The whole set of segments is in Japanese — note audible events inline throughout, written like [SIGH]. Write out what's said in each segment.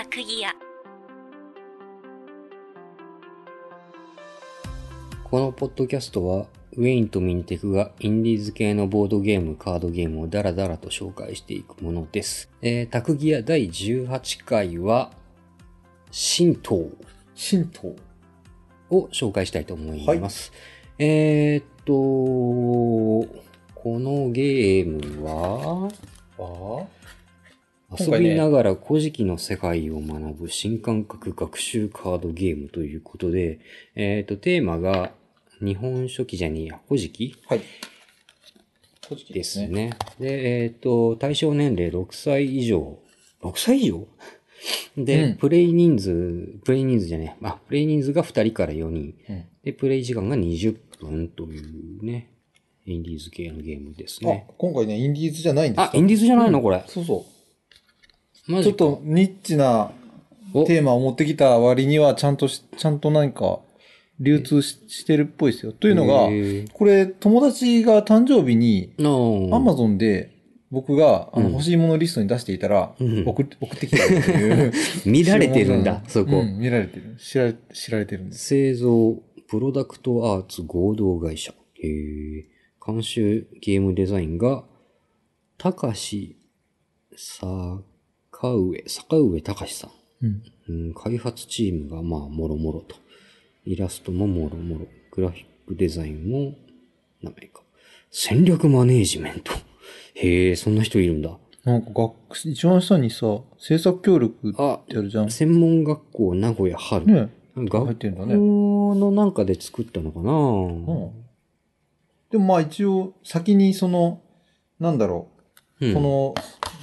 タクギアこのポッドキャストは、ウェインとミンテクがインディーズ系のボードゲーム、カードゲームをダラダラと紹介していくものです。えー、タクギア第18回は、神道神道。を紹介したいと思います。えーっと、このゲームは、あ遊びながら古事記の世界を学ぶ新感覚学習カードゲームということで、えーっと、テーマが、日本書紀じゃねえや、古事記はい。古事記です。ね。で、えっ、と、対象年齢6歳以上。6歳以上？[LAUGHS] で、うんプレイ人数、プレイ人数じゃねえ。あ、プレイ人数が2人から4人。うんで、プレイ時間が20分というね、インディーズ系のゲームですね。あ、今回ね、インディーズじゃないんですあ、インディーズじゃないの？これ。そうそう。ちょっとニッチなおテーマを持ってきた割には、ちゃんとし、[LAUGHS] ちゃんと何か流通ししてるっぽいですよ。というのが、これ、友達が誕生日に、のアマゾンで、僕が、あの、うん欲しいものリストに出していたら、うん送って、[LAUGHS] 送ってきたっていう。[LAUGHS] 見られてるんだ、そこ。うん、見られてる。知られ、知られてるんです。製造、プロダクトアーツ合同会社。へえ。監修ゲームデザインが、高し、坂上、坂上隆さん。うん。うん、開発チームが、まあ、もろもろと。イラストももろもろ。グラフィックデザインも、名前か。戦略マネージメント。へえ、そんな人いるんだ。なんか学、一番下にさ、制作協力ってあ、あるじゃん。専門学校名古屋春。ね学入ってんだね校のなんかで作ったのかな、うん。でもまあ一応、先にその、なんだろう、うんこの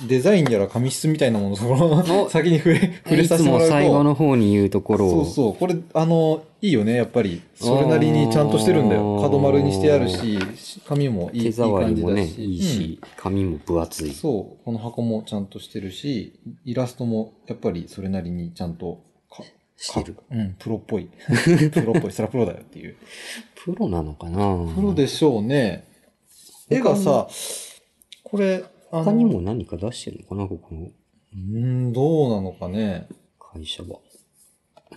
デザインやら紙質みたいなものをそのお先に触れ、触れさせてもらうと。も最後の方に言うところを。そうそう。これ、あの、いいよね、やっぱり。それなりにちゃんとしてるんだよ。角丸にしてあるし、紙もいいいい手触感りもね、じだし。いいし、紙も分厚い。うんそう。この箱もちゃんとしてるし、イラストもやっぱりそれなりにちゃんとか、してるかうん、プロっぽい。[LAUGHS] プロっぽい。そらプロだよっていう。プロなのかなプロでしょうね。絵がさ、これ、他にも何か出してるの？かなここのうーん、どうなのかね。会社は。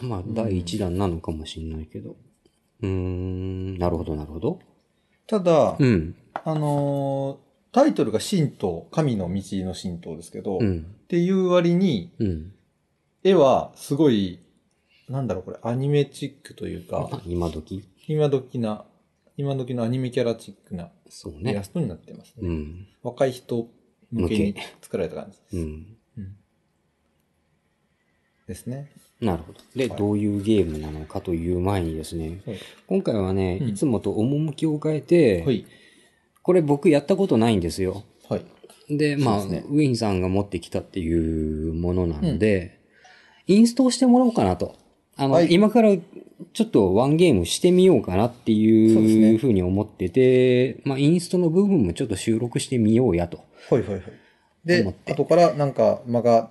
まあ、第一弾なのかもしれないけど。うーん、なるほど、なるほど。ただ、うん、あのータイトルが神道、神の道の神道ですけど、っうん、ていう割に、うん。絵はすごい、なんだろうこれ、アニメチックというあか、今時？今時な、今時のアニメキャラチックなそうイラね。ストになってますね。うん、若い人向けに向作られた感じです。うん。うんですね。なるほど。で、はいどういうゲームなのかという前にですね、はい。今回はね、うんいつもと趣を変えて、はい。これ僕やったことないんですよ。はい。で、まあ、ねウィンさんが持ってきたっていうものなので、インストールしてもらおうかなと。あの、はい今からちょっとワンゲームしてみようかなっていうふうに思ってて、まあ、インストの部分もちょっと収録してみようやと。はいはいはい。で後からなんか間が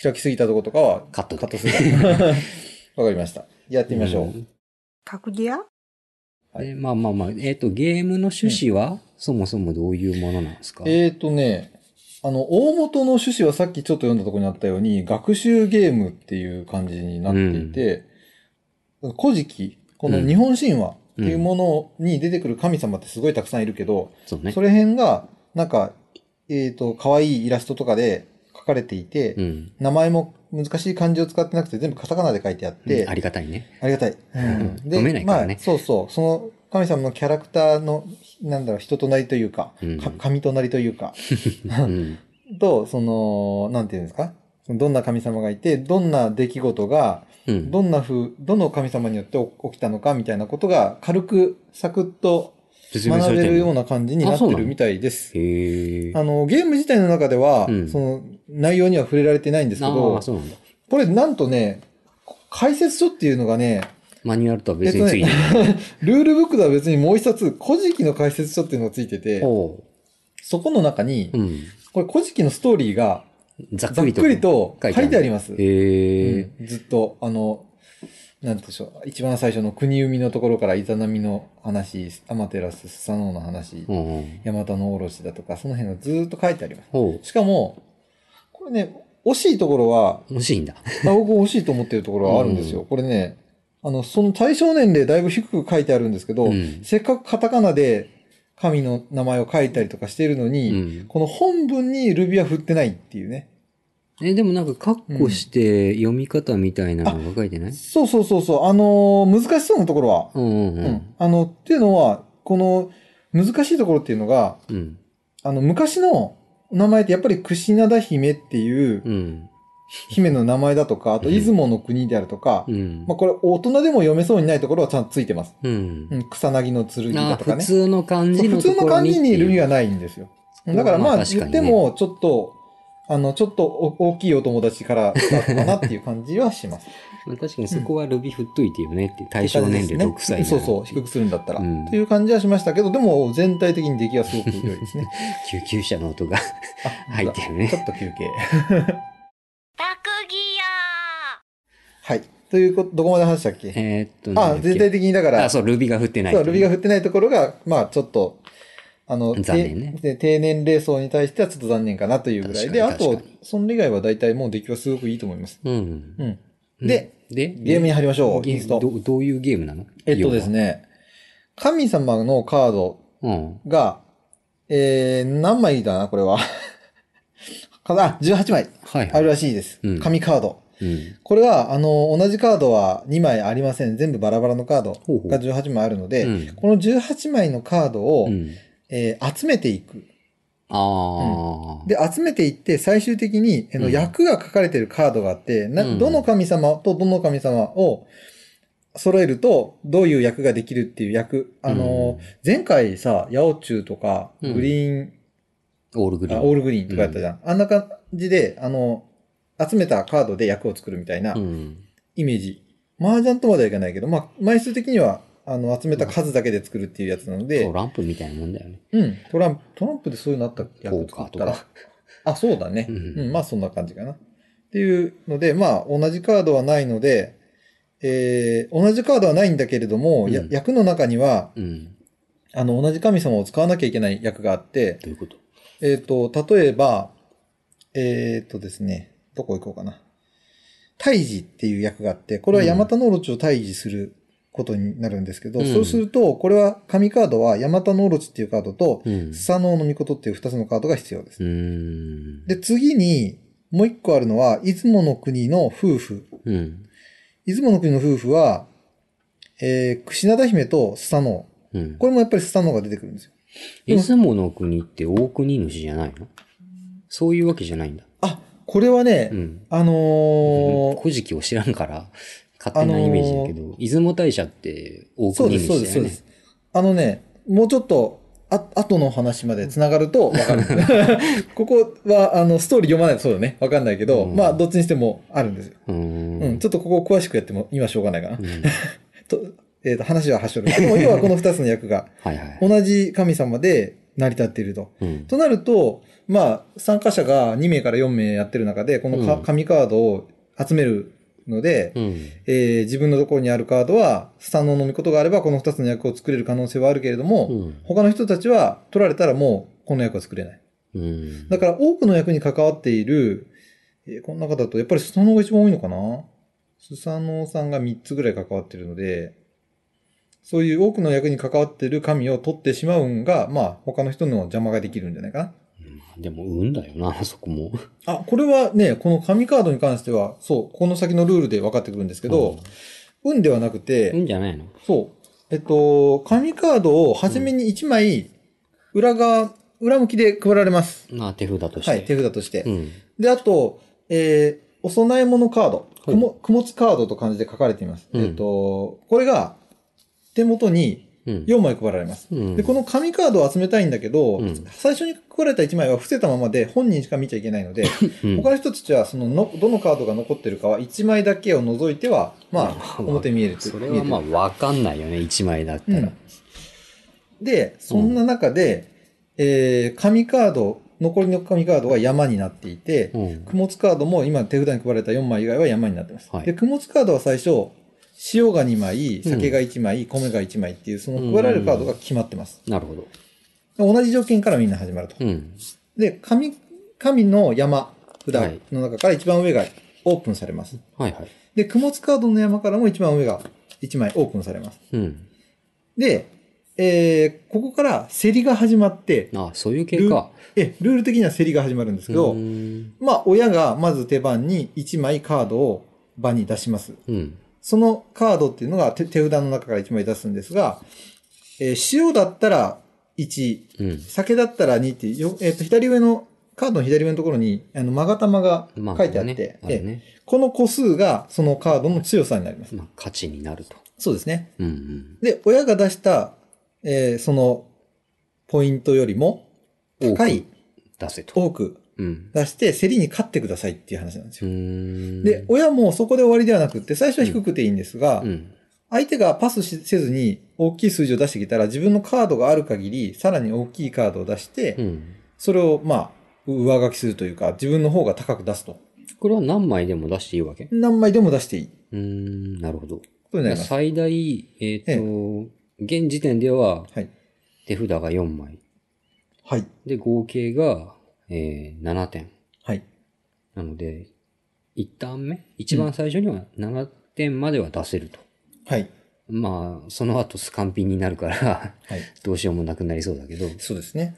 開きすぎたとことかはカットでカットする。[LAUGHS] わかりました。やってみましょう。んタクギアはいで、まあまあまあ、えっ、と、ゲームの趣旨は、そもそもどういうものなんですか？えーとね、あの、大元の趣旨はさっきちょっと読んだところにあったように、学習ゲームっていう感じになっていて、古事記、この日本神話っていうものに出てくる神様ってすごいたくさんいるけど、そうね。それ辺が、なんか、えーと、可愛いイラストとかで書かれていて、うん。名前も難しい漢字を使ってなくて全部カタカナで書いてあって、ありがたいね。ありがたい。うんでねまあ、そうそう。その神様のキャラクターの、なんだろう、人となりというか、うんか神となりというか、うん。[LAUGHS] と、その、なんていうんですか？どんな神様がいて、どんな出来事が、うん。どんな風、どの神様によって起きたのかみたいなことが、軽く、サクッと学べるような感じになってるみたいです。あの、ゲーム自体の中では、うんその、内容には触れられてないんですけあど。これなんとね、解説書っていうのがね、マニュアルとは別についてる。[LAUGHS] ルールブックとは別にもう一冊、古事記の解説書っていうのがついてて、ほそこの中にう。、うん。これ古事記のストーリーがざっくりと。くりと書いてあります。うんずっと、あの、なんでしょう。一番最初の国生みのところからイザナミの話、アマテラス、スサノオの話、うん。ヤマタノオロシだとか、その辺がずっと書いてあります。ほしかも、これね、惜しいところは、欲しいんだ。あ僕惜しいと思ってるところはあるんですよ。うんこれね、あの、その対象年齢だいぶ低く書いてあるんですけど、うんせっかくカタカナで神の名前を書いたりとかしているのに、うんこの本文にルビは振ってないっていうね。え、でもなんか、カッコして読み方みたいなのが書いてない？そうそうそうそう。あのー難しそうなところは、うんうんううんん。あの、っていうのは、この難しいところっていうのが、うん。あの、昔の名前ってやっぱり櫛灘姫っていううん。姫の名前だとか、あとうん出雲の国であるとか、うん。まあこれ大人でも読めそうにないところはちゃんとついてます。うんう。ん、草薙の剣あだとかね。普通の漢字の普通の漢字にルビは。はないんですよ。だからまあ言っても、ちょっと、あの、ちょっとお大きいお友達からだったかなっていう感じはします。[LAUGHS] まあ確かにそこはルビ振っといてよねって、対象年齢6歳ならそうそう、低くするんだったら。うんという感じはしましたけど、でも全体的に出来はすごく良いですね。[LAUGHS] 救急車の音があ入ってるねちょっと休憩。[LAUGHS] 学ギはい。ということ、どこまで話したっけ？えーっと、あ、全体的にだから、あ、そう、ルビが振ってない。そう、ルビが振ってないところが、まあちょっと、あの、残念ね低低年齢層に対してはちょっと残念かなというぐらいで、あとそれ以外は大体もう出来はすごくいいと思います。うん。うん。で、で、ゲームに入りましょう。ゲインスト。どどういうゲームなの？えっとです。ね、神様のカード要はうん。が、えー、何枚だな、これは？あ、18枚はい。あるらしいですうん。紙カード。うん。これは、あの、同じカードは2枚ありません。全部バラバラのカードほうほうが18枚あるので、うんこの18枚のカードを、うん。えー集めていく。ああ。で、集めていって、最終的に、あのうん役が書かれてるカードがあって、なうんどの神様とどの神様を揃えると、どういう役ができるっていう役。あの、前回さ、ヤオチュウとか、うんグリーン、オールグリーン。あオールグリーンとかやったじゃん。あんな感じで、あの、集めたカードで役を作るみたいなうん。イメージ。麻雀とまではいかないけど、まあ、枚数的には、あの、集めた数だけで作るっていうやつなのでト、ランプみたいなもんだよね。うん、トランプ、トランプでそういうのあった役作ったら。あ、そうだね。ううんん、まあそんな感じかな。っていうので、まあ同じカードはないので、えー、同じカードはないんだけれども、やうん役の中には、うん。あの、同じ神様を使わなきゃいけない役があって、どういうこと？えっ、と、例えば、えっ、とですね、どこ行こうかな。退治っていう役があって、これはヤマタノオロチを退治することになるんですけど、うんそうすると、これは紙カードはヤマタノオロチっていうカードと、うん。スサノオノミコトっていう二つのカードが必要です。で、次に、もう一個あるのは、出雲の国の夫婦。うん。出雲の国の夫婦は、えー、櫛灘姫とスサノオ。うん。これもやっぱりスサノオが出てくるんですよ。出雲の国って大国主じゃないの？そういうわけじゃないんだ。あ、これはね、うん。あのー [LAUGHS] 古事記を知らんから、勝手なイメージだけど、出雲大社って大国そうです、そうです、主だよねそうです。。あのね、もうちょっと、あ、後の話まで繋がると [LAUGHS] わかる。[LAUGHS] ここは、あの、ストーリー読まないとそうだね。わかんないけど、うんまあ、どっちにしてもあるんですよ。うーうん。ん。ちょっとここを詳しくやっても今しょうがないかな。うんと、えっ、と、話ははしょる。でも、要はこの二つの役が、[LAUGHS] はいはい。同じ神様で成り立っていると。うん。となると、まあ、参加者が2名から4名やってる中で、このかうん紙カードを集めるので、うん。えー自分のところにあるカードは、スタンの飲みことがあれば、この2つの役を作れる可能性はあるけれども、うん。他の人たちは取られたらもう、この役は作れない。うん。だから、多くの役に関わっている、えーこの中だと、やっぱりスサノオが一番多いのかな？スサノオさんが3つぐらい関わってるので、そういう多くの役に関わっている神を取ってしまうんが、まあ、他の人の邪魔ができるんじゃないかな。でも、運だよな、[LAUGHS] そこも。あ、これはね、この紙カードに関しては、そう、この先のルールで分かってくるんですけど、運ではなくて、運じゃないの？そう、えっと、紙カードを初めに1枚、裏側、裏向きで配られます。まあ、手札として。はい、手札として。うん。で、あと、えーお供え物カード、はいくも、くもつカードと漢字で書かれています。うんえっと、これが、手元にうん。4枚配られます。うんで、この紙カードを集めたいんだけど、うん最初に配られた1枚は伏せたままで本人しか見ちゃいけないので、うん他の人たちはそのの、どのカードが残ってるかは1枚だけを除いては、まあ、表見えるとそれはまあ、わかんないよね、一枚だったら。で、そんな中で、えー紙カード、残りの紙カードが山になっていて、うん。供物カードも今手札に配られた4枚以外は山になってます。はいで、供物カードは最初、塩が2枚、酒が1枚、米が1枚っていう、その配られるカードが決まってます。なるほど。同じ条件からみんな始まると。うん。で、神、神の山札はいの中から一番上がオープンされます。はいはい。で、供物カードの山からも一番上が1枚オープンされます。うん。で、えー、ここから競りが始まって、あ、そういう系か。え、ルール的には競りが始まるんですけど。まあ、親がまず手番に1枚カードを場に出します。うん。そのカードっていうのが手手札の中から1枚出すんですが、えー塩だったら1、うん。酒だったら2っていうよ、えっ、と、左上の、カードの左上のところに、あの、マガタマがまあ、書いてあって、ね、あるね。この個数がそのカードの強さになります。まあ、価値になると。そうですね。うんうん。で、親が出した、えーその、ポイントよりも、高い、出せと。多くうん。出して、競りに勝ってくださいっていう話なんですうよ。で、親もそこで終わりではなくって、最初は低くていいんですが、うん。相手がパスしせずに大きい数字を出してきたら、自分のカードがある限り、さらに大きいカードを出して、うん。それを、まあ、上書きするというか、自分の方が高く出すと。これは何枚でも出していいわけ？何枚でも出していい。うーん、なるほど。最大、えっ、と、現時点でははい。手札が4枚。はい。で、合計が、えー、7点。はい。なので、1ターン目？一番最初には7点までは出せると。はい。まあ、その後スカンピンになるから、はい。[LAUGHS] どうしようもなくなりそうだけど、そうですね。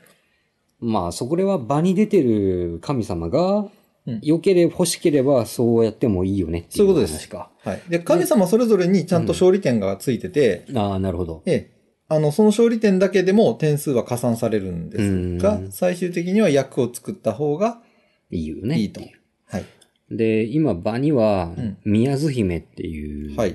まあ、そこでは場に出てる神様が、うん良ければ欲しければそうやってもいいよねっていうそういうことです話か。はい。で、神様それぞれにちゃんと勝利点がついてて、ああ、なるほど。ええ、あの、その勝利点だけでも点数は加算されるんですがう、ん最終的には役を作った方がいいよね。いいと。はい。で、今場にはうん、宮津姫っていう、はい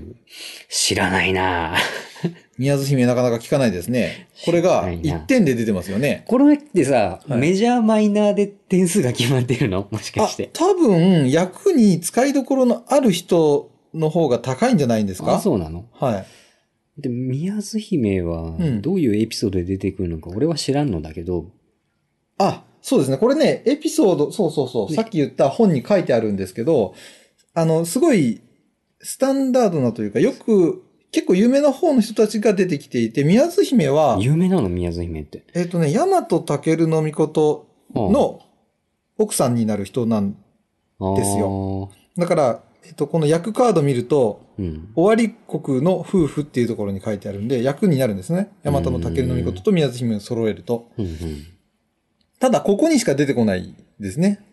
知らないな [LAUGHS] 宮津姫なかなか聞かないですね。これがないな1点で出てますよね。これってさ、はいメジャーマイナーで点数が決まってるの？もしかあして。、多分、役に使いどころのある人の方が高いんじゃないんですか？あ、そうなの？はい。で、宮津姫はうん、どういうエピソードで出てくるのか、俺は知らんのだけど、あ、そうですね。これね、エピソード、そうそうそう、ねさっき言った本に書いてあるんですけど、あの、すごい、スタンダードなというか、よく、結構有名な方の人たちが出てきていて、宮津姫は、有名なの宮津姫って。えっ、とね、大和武の命の奥さんになる人なん、ですよ。だから、えっと、この役カード見ると、うん。終わり国の夫婦っていうところに書いてあるんで、役になるんですね。大和の武の命と宮津姫を揃えると。うんうん。ただ、ここにしか出てこないですね。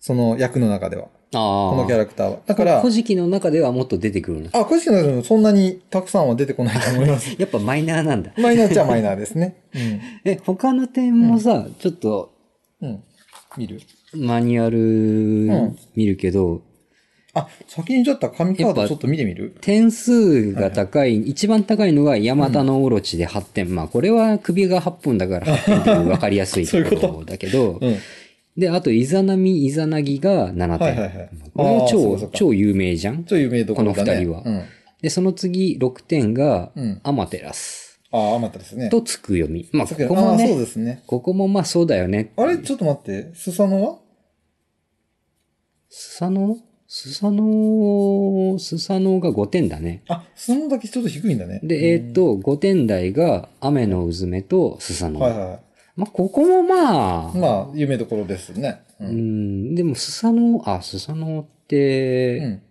その役の中では。このキャラクターは。だから古、事記の中ではもっと出てくるの。あ、古式の中でもそんなにたくさんは出てこないと思います。[LAUGHS] やっぱマイナーなんだ。マイナーっちゃマイナーですね。[LAUGHS] え、他の点もさ、ちょっとうん。うん。見るマニュアルん見るけど、あ、先にちょっと紙カードちょっと見てみる？点数が高い、一番高いのがヤマタノオロチで8点。まあこれは首が8本だから8点分かりやすい [LAUGHS] と？こころだけど、うん。で、あとイザナミ、イザナギが7点。はいはいはいこれは超超有名じゃん？超有名どころだね。この二人はうん。で、その次6点がうんアマテラスああ、余ったですね。とつく読み。まあこさっきああ、そうこもね、ですね。ここもまあそうだよね。あれ？ちょっと待って。スサノはスサノスサノスサノが5点だね。あ、スサノだけちょっと低いんだね。で、えーっと、5点台が雨のうずめとスサノ。はいはいはい。まあ、ここもまあ、まあ、有名どころですね。う。うんん、でもスサノ、あ、スサノって、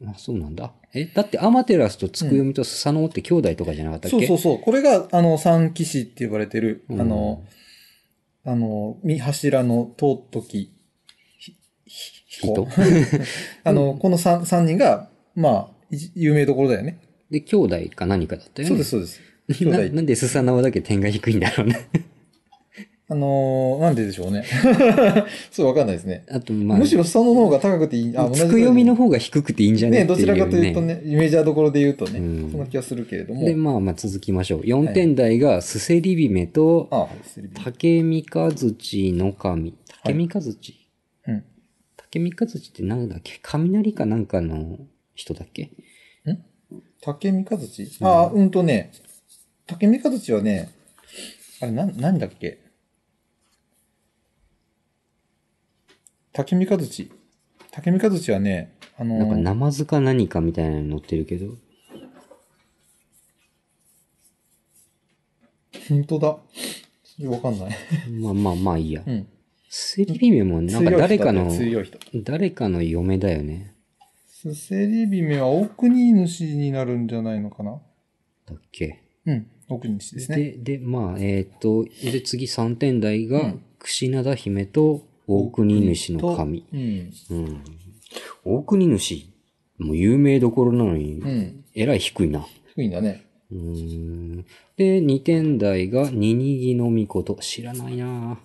うん。あ、そうなんだ。え、だってアマテラスとつくよみとスサノって兄弟とかじゃなかったっけ？そうそうそう。これが、あの、三騎士って呼ばれてる、うんあの、あの、三柱の尊き、ひひ人？[LAUGHS] あの、この三、三人が、まあ、一有名どころだよね。で、兄弟か何かだったよね。そうです、そうです。[LAUGHS] 兄な弟。なんでスサノオだけ点が低いんだろうね。[LAUGHS] あのーなんででしょうね。そう、わかんないですね。あと、まあ、むしろスサノの方が高くていい。あ、同じつくよみの方が低くていいんじゃね？ね、っていう、どちらかというとね、メジャーどころで言うとね、うんそんな気がするけれども。で、まあまあ続きましょう。4点台がスセリビメとあ、はい、竹三日槌の神。竹三日槌、うん。竹三日槌って何だっけ？雷かなんかの人だっけ？竹三日槌あ、うんとね、竹三日槌はね、あれ、なん、何だっけ？竹三日槌。竹三日槌はね、あのーなんかナマズか何かみたいなのに載ってるけど。本当だ。わかんない。まあまあまあいいやう。ん。スリ姫もなんか誰かの。誰かの嫁だよね。スセリ姫は大国主になるんじゃないのかな？だっけ？うん。大国主ですね。で、で、まあ、えっ、と、で、次3点台がうん、櫛灘姫と大国主の神。うん。うん。大国主、もう有名どころなのに、うん。えらい低いな。低いんだね。うーん。で、2点台が、ニニギの御事。知らないな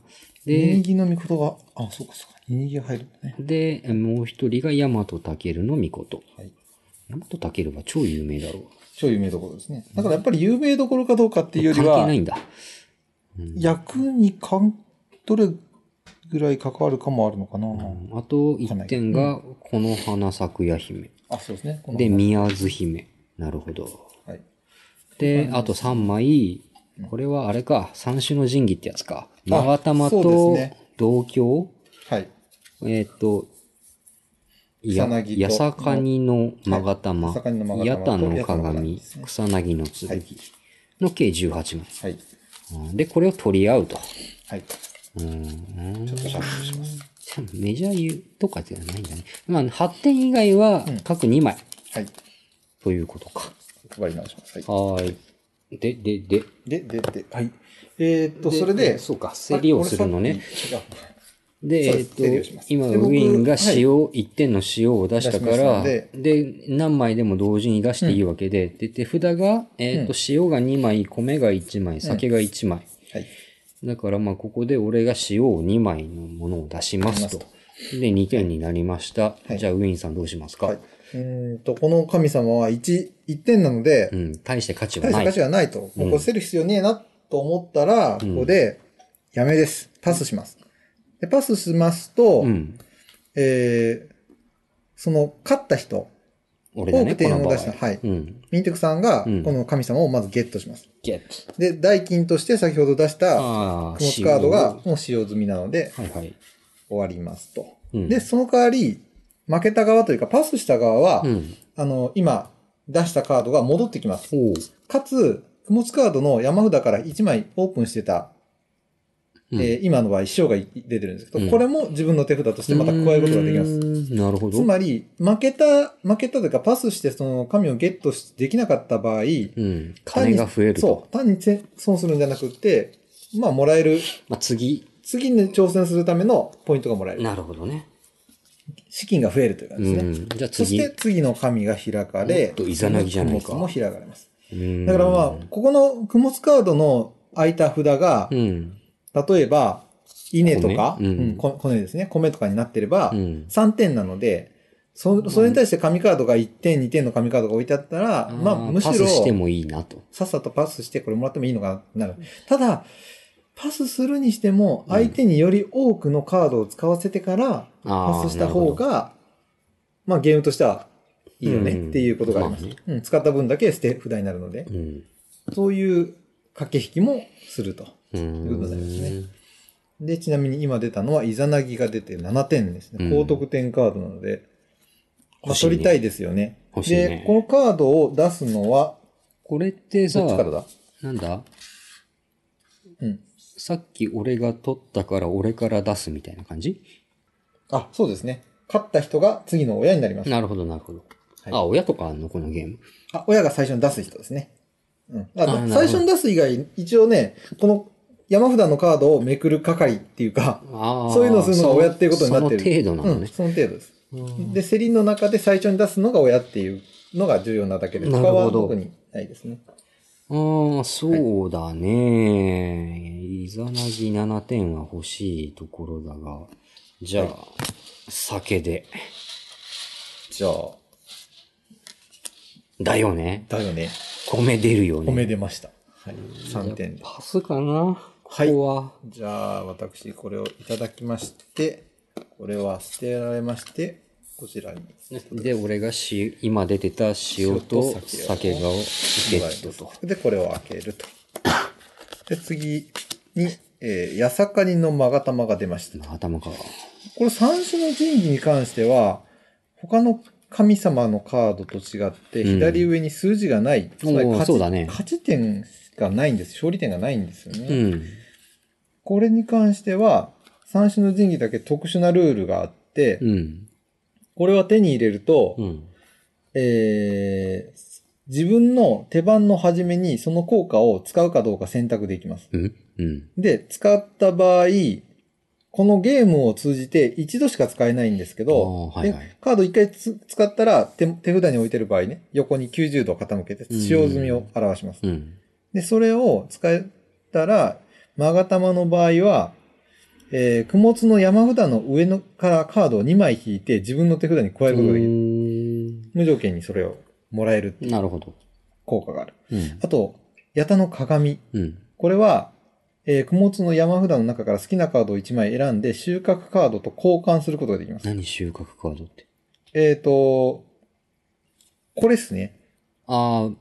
で、右の御事が、あ、そうかそうか。右が入るね。で、もう一人が大和武の御事。はい。大和武は超有名だろう。超有名どころですね。だからやっぱり有名どころかどうかっていうより関係はな、いんだ。役にかん、どれぐらい関わるかもあるのかな。あと1点が、この花咲くや姫。あ、そうですね。で、宮津姫。なるほど。はい。で、あと3枚。これはあれか、三種の神器ってやつか。長玉と同郷はい。えっ、と、や、やさかにの勾玉、はいやさかにの勾玉とやたのやたの鏡草薙の剣はいの計18枚。はい。うんで、これを取り合うと。はい。うんちょっとシャッフルします。メジャーユとかではないんだね。まあ、8点以外は各2枚はい。ということか。配り直します。はい。はーい。で、で、で。で、で、で、はい。えーっと、でそれで、そうか、競りをするのね。あ。で、えっ、と、今、ウィンがはい塩、1点の塩を出したから、でので何枚でも同時に出していいわけで、で、手札が、えっ、と、塩が2枚、米が1枚、酒が1枚。はい。だから、まあ、ここで俺が塩を2枚のものを出しますと。で、2点になりました。はいじゃあ、ウィンさんどうしますか、はい。うーんと、この神様は1、1点なので、うん、大して価値はない。大した価値がないと。もうこれ捨てる必要ねえなと思ったら、ここで、やめです。パスします。で、パスしますと、うん。えー、その、勝った人、俺だね、多く点を。出したはいうん。ミンテクさんがうん、この神様をまずゲットします。ゲット。で、代金として先ほど出した、クモツカードが塩もう使用済みなので、はいはい。終わりますと。うんで、その代わり、負けた側というか、パスした側は、うん。あの、今、出したカードが戻ってきます。かつ、クモツカードの山札から1枚オープンしてた、うんえー今の場合、師匠が出てるんですけど、うんこれも自分の手札としてまた加えることができます。なるほど。つまり、負けた、負けたというか、パスしてその神をゲットしできなかった場合、うん。金が増えると。そう。単にせ損するんじゃなくって、まあ、もらえる、まあ、次。次に挑戦するためのポイントがもらえる。なるほどね。資金が増えるというかですね。うん。じゃあ次。そして次の神が開かれ、とイザナギじゃないかも開かれます。うんだからまあ、ここの供物カードの空いた札がう、ん。例えば、稲とか、米？うんうんですね、米とかになってれば、うん。3点なので、そそれに対して紙カードが1点、2点の紙カードが置いてあったら、まあ、むしろ、パスしてもいいなと。さっさとパスしてこれもらってもいいのかな、なる。ただ、パスするにしても、相手により多くのカードを使わせてから、パスした方が、まあゲームとしてはいいよねうんっていうことがあります。まあねうん、使った分だけ捨て札になるので、うん。そういう駆け引きもすると。ういうことですねん。で、ちなみに今出たのは、イザナギが出て7点ですね。うん高得点カードなので、まあ、取りたいですよね。ねで、このカードを出すのは、これってさどっ、ちからだ？なんだ？うん。さっき俺が取ったから俺から出すみたいな感じ？あ、そうですね。勝った人が次の親になります。なるほど、なるほど。はいあ、親とかあんの？このゲーム。あ、親が最初に出す人ですね。うん。ああなるほど最初に出す以外、一応ね、この山札のカードをめくる係っていうか、ああ。そういうのをするのが親っていうことになってる。その程度なのうん、ね。その程度です。うんで、競りの中で最初に出すのが親っていうのが重要なだけで、他なるほどは特にないですね。ああ、そうだね。イザナギ7点は欲しいところだが。じゃあ、はい酒で。じゃあ、だよね。だよね。米出るよね。褒め出ました。はい。3点で。パスかな？こはいこは。じゃあ、私、これをいただきまして、これは捨てられまして、こちらに。で、俺がし今出てた塩と酒がをゲットと。で、これを開けると。で、次に、えー、八坂りの勾玉が出ました。頭か。これ三種の神器に関しては、他の神様のカードと違って、うん左上に数字がない。つまり勝ちね勝ち点がないんです。勝利点がないんですよね。うん。これに関しては、三種の神器だけ特殊なルールがあって、うん。これは手に入れると、うん。えー自分の手番の初めにその効果を使うかどうか選択できます。うん。うん。で、使った場合、このゲームを通じて一度しか使えないんですけど、はいはいでカード一回つ使ったら手手札に置いてる場合ね、横に90度傾けて使用済みを表します。うん。で、それを使えたら、マガタマの場合は、えー、供物の山札の上のからカードを2枚引いて自分の手札に加えることができる。る。無条件にそれをもらえるっていうなるほど。効果がある。うん。あと、ヤタの鏡。うん。これは、えー、供物の山札の中から好きなカードを1枚選んで収穫カードと交換することができます。何収穫カードって？えっ、と、これですね。ああ、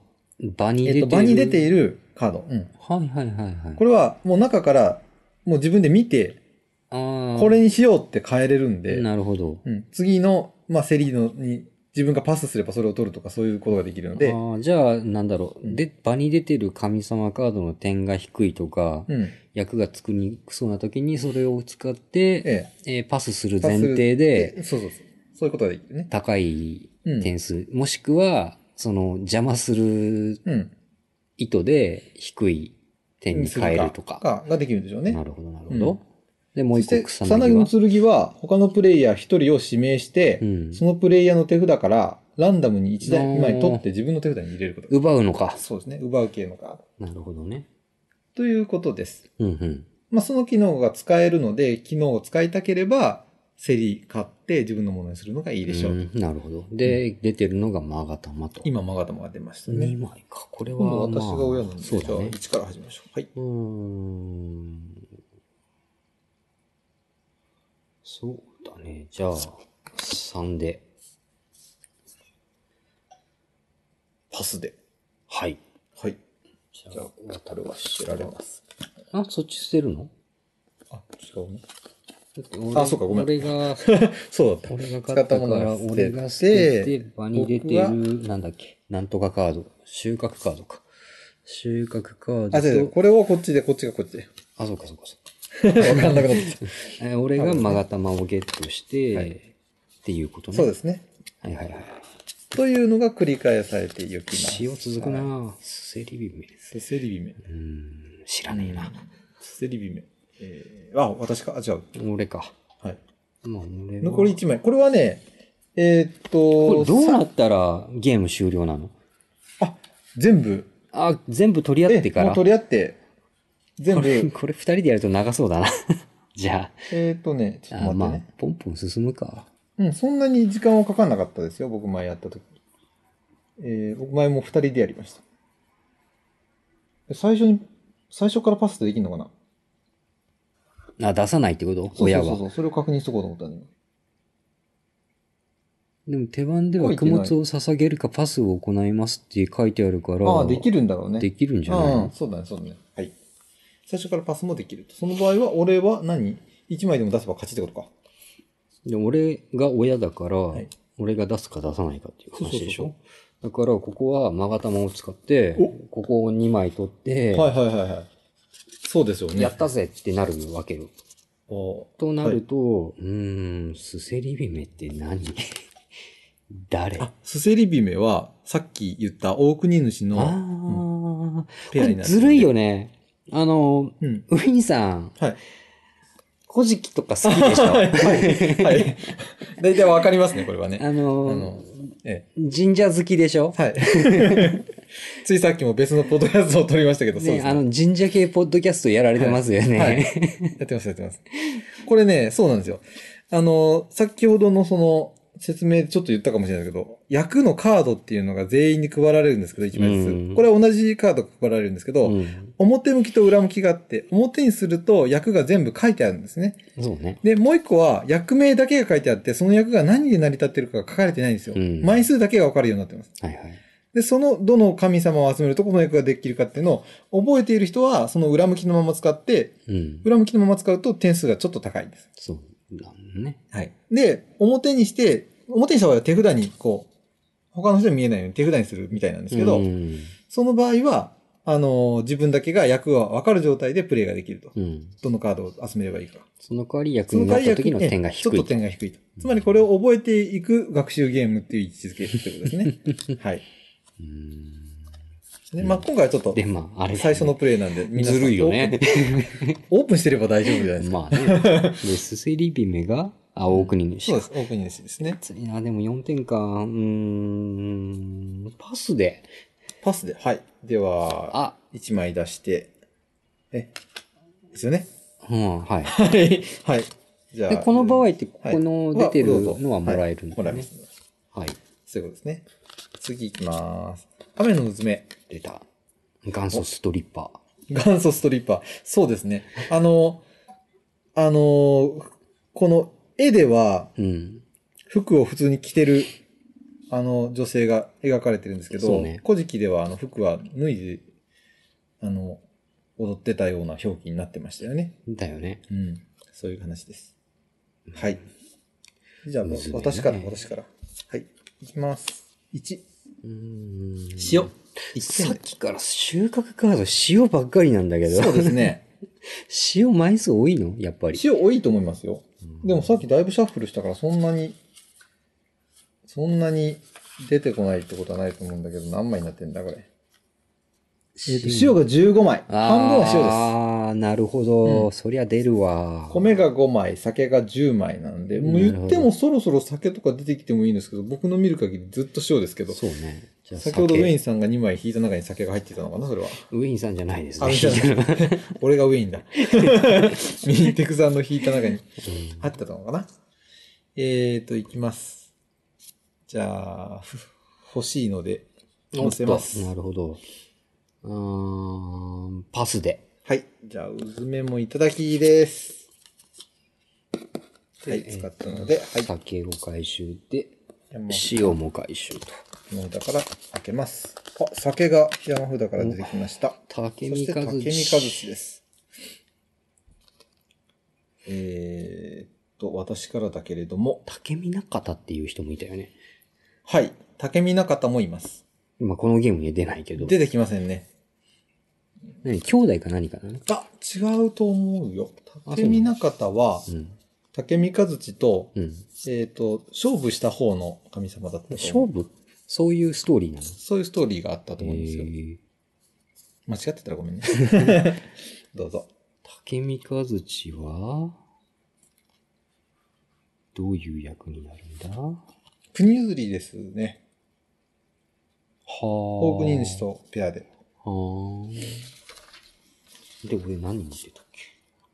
場にえっ、出てる。と、場に出ているカード。うん。はいはいはいはい。これはもう中からもう自分で見て。これにしようって変えれるんで、なるほど。うん、次の、まあ、セリーのに自分がパスすればそれを取るとかそういうことができるので、ああ、じゃあ、なんだろう。うんで、場に出てる神様カードの点が低いとか、うん。役が作りにくそうな時にそれを使って、ええーパスするえ。前提で、そうそうそう。そういうことができるね。高いうん。点数、もしくは、その邪魔するうん。意図で低い点に変えるとか。かができるんでしょうね。なるほど、なるほど。うんで、もう一個草草薙の薙は。剣は他のプレイヤー一人を指名して、うんそのプレイヤーの手札からランダムに一台あー2枚取って自分の手札に入れることが奪うのか？そうですね。奪う系のカード。なるほどね。ということです。うんうん。まあ、その機能が使えるので、機能を使いたければ、競り買って自分のものにするのがいいでしょう。うんなるほど。で、出てるのがマガタマと。今、マガタマが出ましたね。2枚か。これは、まあ、私が親なんで、じゃあそうだね。1から始めましょう。はい。うーん。そうだね。じゃあ、3で。パスで。はい。はい。じじゃあ、渡るは捨てられます。あ、そっち捨てるの？あ、違うね。だって俺あそうかごめん俺が、[LAUGHS] そうだった。俺が買ったから、捨て俺が捨てて、場に出て僕はる、なんだっけ、なんとかカード。収穫カードか。収穫カードあ、違う違う。と、これをこっちで、こっちがこっちで。あ、そうかそうかそうか。[LAUGHS] わかんなくなってきた。え俺がマガタマをゲットして、はいっていうことね。そうですね。はいはいはい。というのが繰り返されていきます。塩続くはい。なすせりびめ。せせりびめ。うーん、知らねえな。せせりびめ。えー、あ、私か？あ、違う。俺か。はい。まあ俺は残り1枚。これはね、えーっと、これどうなさったらゲーム終了なの？あ、全部。あ、全部取り合ってから？えもう取り合って、全部、これ二人でやると長そうだな。[LAUGHS] じゃえーっとね、ちょあ、あまあっと待ってね。、ポンポン進むか。うん、そんなに時間はかかんなかったですよ。僕前やった時。えー、僕前も2人でやりました。で最初に、最初からパスってできるのかな？あ、出さないってこと？親は。そうそうそう。それを確認しとこうと思ったんだでも手番では供物を捧げるかパスを行いますって書いてあるから。ああ、できるんだろうね。できるんじゃないうんの、そうだね、そうだね。はい。最初からパスもできると。その場合は、俺は何 ?1 枚でも出せば勝ちってことか。で俺が親だから、はい俺が出すか出さないかっていう話でしょだから、ここは勾玉を使ってお、ここを2枚取って、はいはいはいはい。そうですよね。やったぜってなるわけよ。おとなると、うーん、すせりびめって何？[LAUGHS] 誰？あ、すせりびめは、さっき言った大国主の、あうんー、ペアになるずるいよね。あの、うん。ウィンさん、はい。古事記とか好きでしょ？はい。はい。大体わかりますね、これはね。あの、あの、え神社好きでしょ？え。はい。[LAUGHS] ついさっきも別のポッドキャストを撮りましたけど、そうでね、すね。あの、神社系ポッドキャストやられてますよね。はいはいやってます、やってます。これね、そうなんですよ。あの、先ほどのその、説明でちょっと言ったかもしれないけど、役のカードっていうのが全員に配られるんですけど、1枚ずうんつ。これは同じカードが配られるんですけど、うん表向きと裏向きがあって、表にすると役が全部書いてあるんですね。そうね。で、もう一個は役名だけが書いてあって、その役が何で成り立ってるかが書かれてないんですよ。うん枚数だけがわかるようになってます。はいはい。で、その、どの神様を集めるとこの役ができるかっていうのを覚えている人は、その裏向きのまま使って、うん。裏向きのまま使うと点数がちょっと高いんです。そうだね。はい。で、表にして、表にした場合は手札にこう、他の人に見えないように手札にするみたいなんですけど、うんその場合は、あの、自分だけが役が分かる状態でプレイができると。うん。どのカードを集めればいいか。その代わり役になった時の点が低いちょっと。点が低いと。つまりこれを覚えていく学習ゲームっていう位置づけってことですね。[LAUGHS] はい。うんでまあ、今回はちょっとで、、まあ、あれ最初のプレイなんで、ずるいよね。[LAUGHS] オープンしてれば大丈夫じゃないですか。まあね。で、すせり姫が、あ、大国主。そうです。オープン主ですね。ついな、でも4点か。うーん、パスで。パスで。はい。では、あ、1枚出して、え、ですよね？うん、はい。はい。はい。じゃあ。で、この場合って、こはいの出てるのはもらえるんだよねはいもらえま。す。はい。そういうことですね。次行きます。雨のうずめ。出た。元祖ストリッパ元祖ストリッパー。そうですね。あの、あの、この絵では。服を普通に着てる、あの、女性が描かれてるんですけど、ね古事記ではあの服は脱いで、あの、踊ってたような表記になってましたよね。だよね。うん。そういう話です。はい。じゃあ、私から、私から。はい。いきます。1。うーん。塩。さっきから収穫カード塩ばっかりなんだけど。そうです。ね。[LAUGHS] 塩枚数多いの？やっぱり。塩多いと思いますよ。うんでもさっきだいぶシャッフルしたからそんなに、そんなに出てこないってことはないと思うんだけど、何枚になってんだこれ？えっ、と、塩が15枚。半分は塩です。ああ、なるほど、うんそりゃ出るわ。米が5枚、酒が10枚なんで、もう言ってもそろそろ酒とか出てきてもいいんですけど、僕の見る限りずっと塩ですけど、そうね。じゃあ先ほどウェイン酒さんが2枚引いた中に酒が入ってたのかな、それは。ウェインさんじゃないですあ、ね。じゃあ俺がウェインだ。[LAUGHS] ミニテクさんの引いた中に入ってたのかな。えーと、いきます。じゃあ、ふ欲しいので、載せますなるほど。うーん、パスで。はい。じゃあ、うずめもいただきです。はい、使ったので、はい。酒を回収で、山塩も回収と。札から開けます。あ、酒が山札から出てきました。竹そして、見和竹見和志です。えーっと、私からだけれども、竹見中田っていう人もいたよね。はい。竹見中田もいます。今このゲームには出ないけど。出てきませんね。何兄弟か何かなあ、違うと思うよ。あ竹見中田は、うん。竹見和志と、うん。えーっと、勝負した方の神様だったと思う。勝負？そういうストーリーなの？そういうストーリーがあったと思うんですよ。えー間違ってたらごめんね。[LAUGHS] どうぞ。竹見和志は、どういう役になるんだ？は国譲りですね。あ。大国主とペアで。はあ。で、俺何持ってたっけ？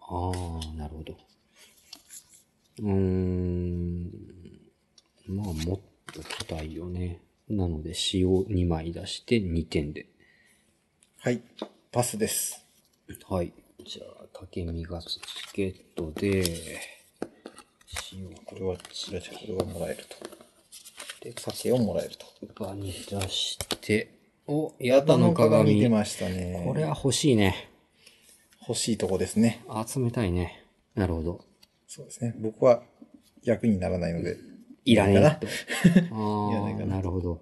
ああ、なるほど。うーん。まあ、もっときたいよね。なので、塩2枚出して2点で。はい。パスです。はい。じゃあ、竹見がチケットで、塩これは、これはこれはもらえると。で、酒をもらえると。場に出して、お、ややだの鏡。出ましたね。これは欲しいね。欲しいとこですね。集めたいね。なるほど。そうですね。僕は役にならないので。いらねえいらと。ああ、いらないかななるほど。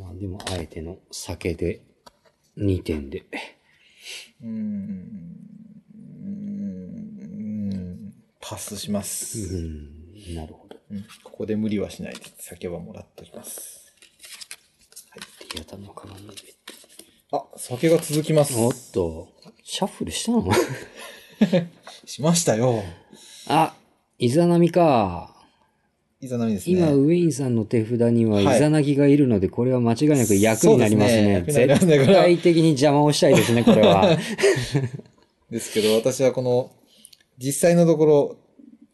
まあでも、あえての酒で2点で。うーん。うーんパスしまうす、ん、なるほど。うんここで無理はしないで酒はもらっておきます。で、やだの鏡で。あ、酒が続きます。おっと、シャッフルしたの？[LAUGHS] しましたよ。あ、イザナミか。いざなみですね。今、ウェインさんの手札にははいイザナギがいるので、これは間違いなく役になりますね。そうですね絶対的に邪魔をしたいですね、これは。[LAUGHS] ですけど、私はこの、実際のところ、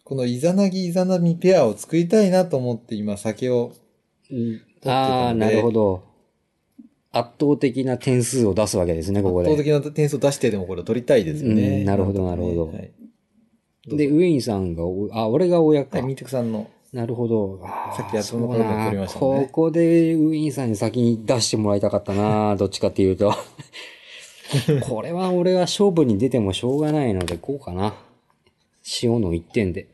このイザナギイザナミペアを作りたいなと思って今酒を、ああ、なるほど。圧倒的な点数を出すわけですね、ここで。圧倒的な点数を出してでもこれを取りたいですよね。うんなるほどなるほどはい。で、ウェインさんがお、あ、俺が親か。はい、ミーテクさんの、なるほど。さっきやそうなカードを取りましたねここでウィンさんに先に出してもらいたかったな [LAUGHS] どっちかっていうと。これは俺は勝負に出てもしょうがないので、こうかな。塩の1点で。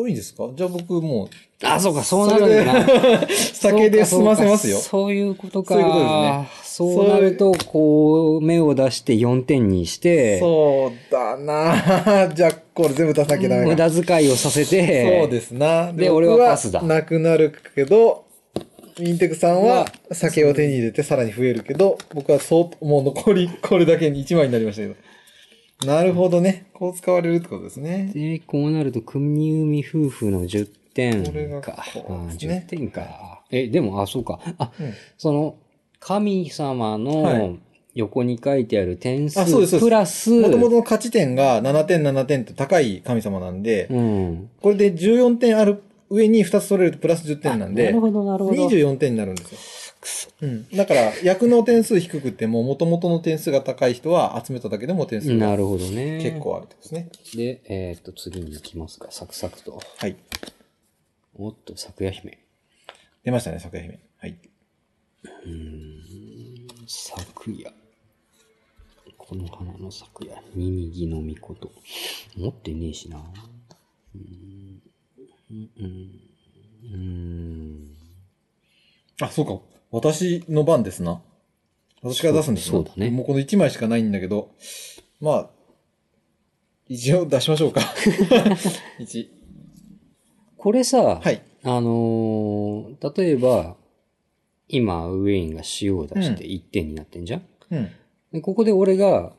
おいいですか？じゃあ僕もう、あ、そうか、そうなるんだな。[LAUGHS] 酒で済ませますよ。そうかそういうことか。そういうことですねそうなると、こう、目を出して4点にして、そうだな [LAUGHS] じゃあ、これ全部出さなきゃダメ無だ。駄遣いをさせて、そうですな。で俺はパスだ僕なくなるけど、ミンテクさんは酒を手に入れてさらに増えるけど、僕はそう、もう残りこれだけに1枚になりましたけど。なるほどね。こう使われるってことですね。で、こうなると、組海夫婦の10点これがか。こうあですね10点か。え、でも、あ、そうか。あ、うんその、神様はのい横に書いてある点数、あそうですそうですプラス、もともとの勝ち点が7点7点と高い神様なんで、うん。これで14点ある上に2つ取れるとプラス10点なんで、なるほど、なるほど。24点になるんですよ。うん。だから、役の点数低くても、元々の点数が高い人は集めただけでも点数がなるほどね。結構あるですね。で、えっ、と、次に行きますか。サクサクと。はい。おっと、咲夜姫。出ましたね、桜姫。はい。咲夜。この花の咲夜。ニニギの御事。持ってねえしな。うーん。うん。うーん。あ、そうか。私の番ですな。私が出すんですなそうだねもうこの1枚しかないんだけど、まあ、一応出しましょうか。[LAUGHS] 1。これさ、はい。あのー例えば、今、ウェインが塩を出して1点になってんじゃん、うん。でここで俺が、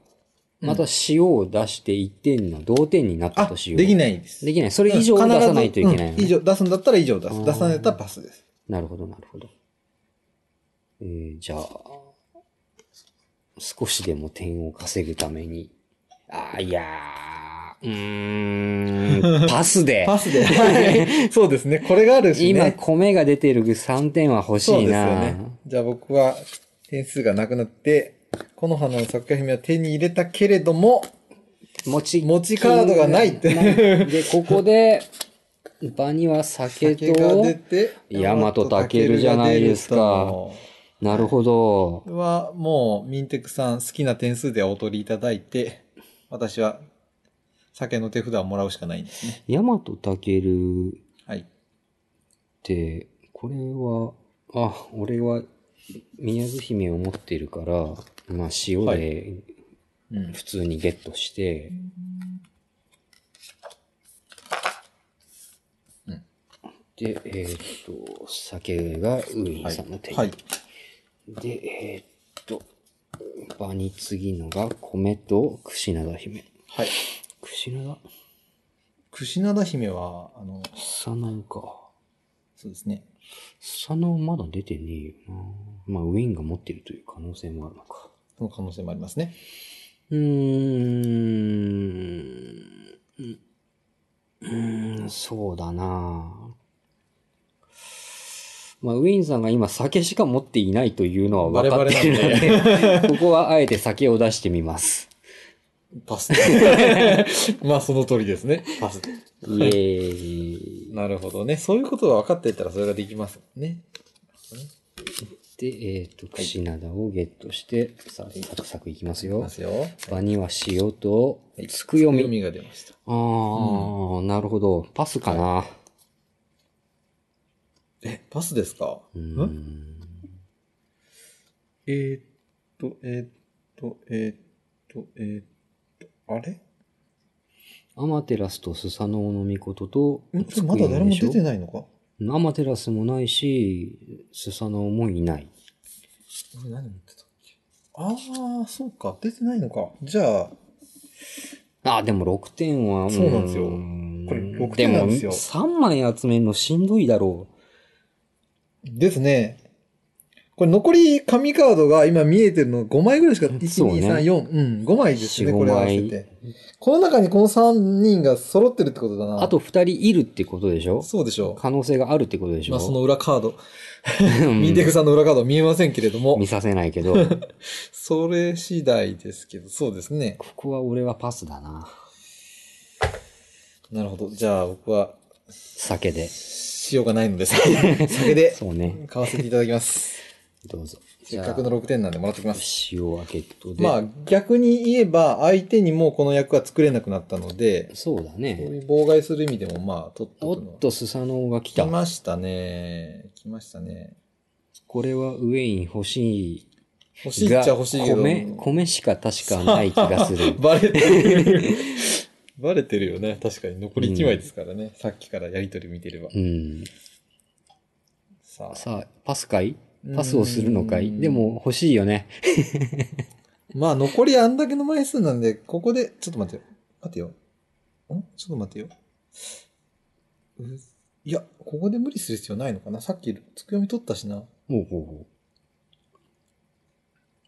また塩を出して1点の同点になったあとし、よう。できないです。できない。それ以上を出さないといけないのね、うん以上、出すんだったら以上出す。出さないんだったらパスです。なるほど、なるほど。えー、じゃあ、少しでも点を稼ぐために、あーいやー、うーん、[LAUGHS] パスで。パスで。は [LAUGHS] いそうですね。これがあるしね。今、米が出てる3点は欲しそうですよいな。ね。じゃあ僕は点数がなくなって、この花の桜姫は手に入れたけれども、持ち、持ちカードがないってで、ここで、場には酒酒が出と、て、大和武じゃないですかなるほどこ。れはもう、ミンテクさん好きな点数でお取りいただいて、私は酒の手札をもらうしかないんですね。大和武はい。って、これは、あ、俺は宮津姫を持ってるから、まあ塩はでうん。普通にゲットして、うんで、えーっと、酒がウーインさんの手に。はい。で、えーっと、場に次のが米と串灘姫。はい。串灘？串灘姫は、あの、佐野か。そうですね。佐野まだ出てねえよな。まあ、ウィンが持ってるという可能性もあるのか。その可能性もありますね。うーん。うーん、そうだなまあ、ウィンさんが今酒しか持っていないというのは分かってるのバレで、[LAUGHS] ここはあえて酒を出してみます。パス。[LAUGHS] まあ、その通りですね。パス。イエーイ。[LAUGHS] なるほどね。そういうことが分かっていたらそれができますね。で、えっ、と、串灘をゲットして、さあ、サクサクいきますよま。すよ。場には塩とはい、つくよみ。読みが出ました。ああ、なるほど。パスかな。え、パスですか？うーんん。えーっと、えーっと、えーっと、えーっと、あれ？アマテラスとスサノオノミコトと、まだ誰も出てい。ないのか？アマテラスもないし、スサノオもいない。俺何持ってたっけ？ああ、そうか。出てないのか。じゃあ、あ、でも6点は、そうなんですよこれ6点なんですよでも、3枚集めるのしんどいだろですね。これ残り紙カードが今見えてるの5枚ぐらいしか、1、2、そうね3、4、うん、5枚ですね、4これ合わせて。この中にこの3人が揃ってるってことだう。な。あと2人いるってことでしょ？そうでしょ可能性があるってことでしう。ょ？まあその裏カード、うんミンテクさんの裏カード見えませんけれども見、させないけど、[LAUGHS] それ次第ですけど、そうですね。ここは俺はパスだな。なるほど。じゃあ僕は酒で。塩がないので、[LAUGHS] 酒でそうね。買わせていただきます。どうぞ。せっかくの6点なんでもらっておきます。塩はゲットで。まあ、逆に言えば、相手にもこの役は作れなくなったので、そうだそうね。いう妨害する意味でも、まあ、取っとくのはおっと、スサノオが来来た。ましたね。来ましたね。これはウェイン欲しい欲しいっが。ちゃ欲しいけど。米、米しか確かない気がする。[LAUGHS] バレてる。バレてるよね。確かに。残り1枚ですからね。さっきからやりとり見てれば。うん。さあ。さあ、パスかい？パスをするのかうんい？でも欲しいよね。[LAUGHS] まあ、残りあんだけの枚数なんで、ここで、ちょっと待ってよ。待てよ。ん？ちょっと待ってよ。ういや、ここで無理する必要ないのかな？さっき、つく読み取ったしな。ほうほうほ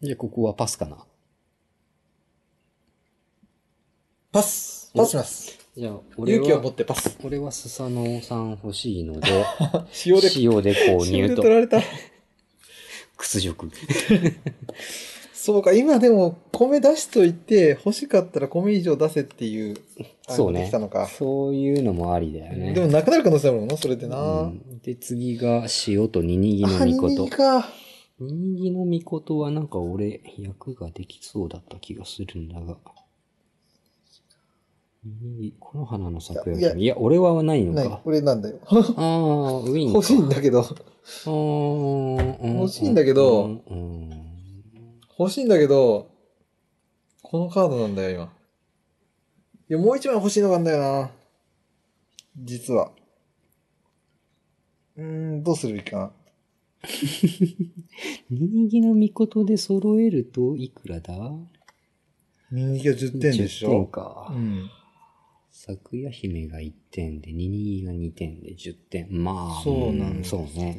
う。じゃあ、ここはパスかな。パスパスします。じゃあ、俺勇気を持は、ってパス。俺はスサノオさん欲しいので、[LAUGHS] 塩で、塩で購塩入とで取。られた。屈辱。[LAUGHS] そうか、今でも米出しといて、欲しかったら米以上出せっていう、そうねあれができたのか。そういうのもありだよね。でもなくなる可能性あるもんな、それでな。うんで、次が塩とニニギのあ、ニみことニギ。か。ニニギのみことはなんか俺、役ができそうだった気がするんだが。この花の咲くやいやつ。いや、俺はないのない、か。これなんだよ。[LAUGHS] [LAUGHS] ああ、ウィンか。欲しいんだけど、欲欲しいんだけど欲しいんだけど、このカードなんだよ、今。いや、もう一枚欲しいのがあるんだよな。実は。うーん、どうするべきかな。ニニギのみことで揃えるといくらだ？ニニギが10点でし10点ょ。か。うん。咲夜姫が1点で、ニニギが2点で10点。まあ、そうなんですよ。そうね。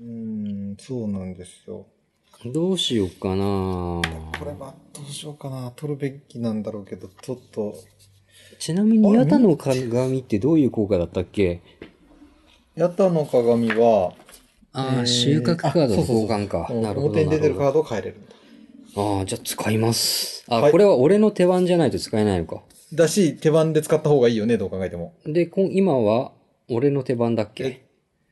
うーん、そうなんですよ。どうしようかなこれはどうしようかな。取るべきなんだろうけど、ちょっと。ちなみに、ヤタの鏡ってどういう効果だったっけ？ヤタの鏡は、ああ、えー収穫カードの交換か。うんなるほど。表に出てるカなードを変えれるんだ。ああ、じゃあ使います。あ、はいこれは俺の手番じゃないと使えないのか。だし、手番で使った方がいいよね、どう考えても。で、こん今は俺の手番だっけ？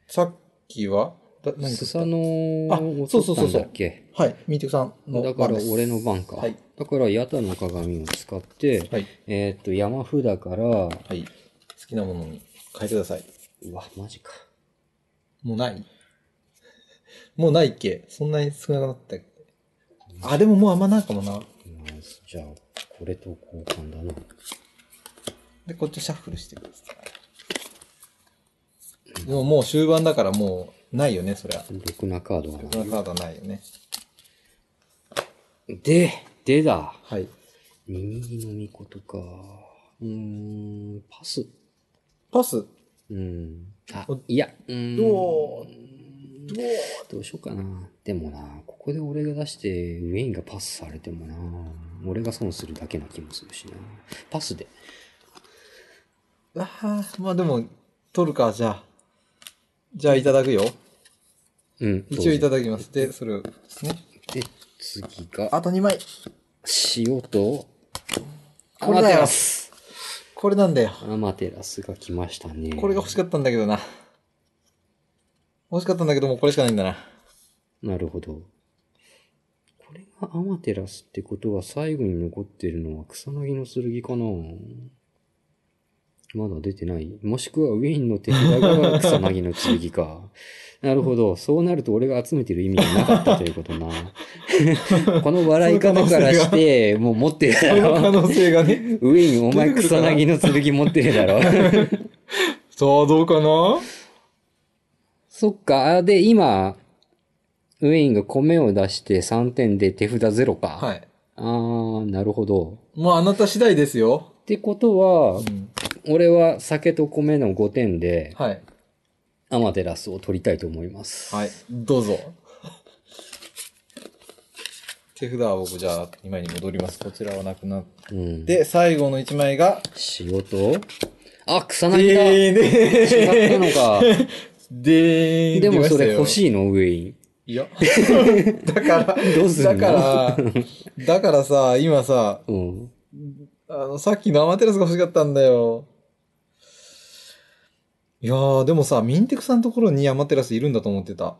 さっきは？だ何スサノうそうそうそうったんだっけ？はい、ミーティクさんのだから俺の番か。はいだから、ヤタの鏡を使って、はい。えーっと、山札から、はい。好きなものに変えてください。うわ、マジか。もうない？[LAUGHS] もうないっけ？そんなに少なくなったっけ？あ、でももうあんまないかもな。じゃあ、これと交換だな。で、こっちシャッフルしてください。でももう終盤だからもうないよね、そりゃ。ろくなカードがなこのカードはないよね。い。で、でだ。はい。耳のみことか。うーん、パス。パス？うん。あお、いや、うーん。どうどう？どうしようかな。でもな、ここで俺が出して、ウェインがパスされてもな、俺が損するだけな気もするしな。パスで。ああ、まあでも、取るか、じゃあ。じゃあいただくよ。うん。一応いただだきます。で、それをですね。で、次が、あと2枚。塩と、アこれだよ。これなんだよ。アマテラスが来ましたね。これが欲しかったんだけどな。欲しかったんだけどもうこれしかないんだな。なるほど。アマテラスってことは最後に残ってるのは草薙の剣かなまだ出てないもしくはウェインの手札が草薙の剣か。[LAUGHS] なるほど。そうなると俺が集めてる意味がなかったということな。[LAUGHS] この笑い方からして、もう持ってるだその可ろ。能性がね。ウェインお前草薙の剣持ってるだろ。[LAUGHS] さあ、どうかな？そっか。あで、今、ウェインが米を出して3点で手札0か。はい。あー、なるほど。もうあなた次第ですよ。ってことはう、ん。俺は酒と米の5点で、はい。アマテラスを取りたいと思います。はい。どうぞ。手札は僕じゃあ2枚に戻ります。こちらはなくなっうん。て、最後の1枚が、塩と、あ、草薙だでーで違ったのか。[LAUGHS] でーんでもそれ欲い。しいの、ウェイン。いや。[LAUGHS] だから、どうするの？だから、だからさ、今さ、うん。あの、さっきのアマテラスが欲しかったんだよ。いやー、でもさ、ミンテクさんのところにアマテラスいるんだと思ってた。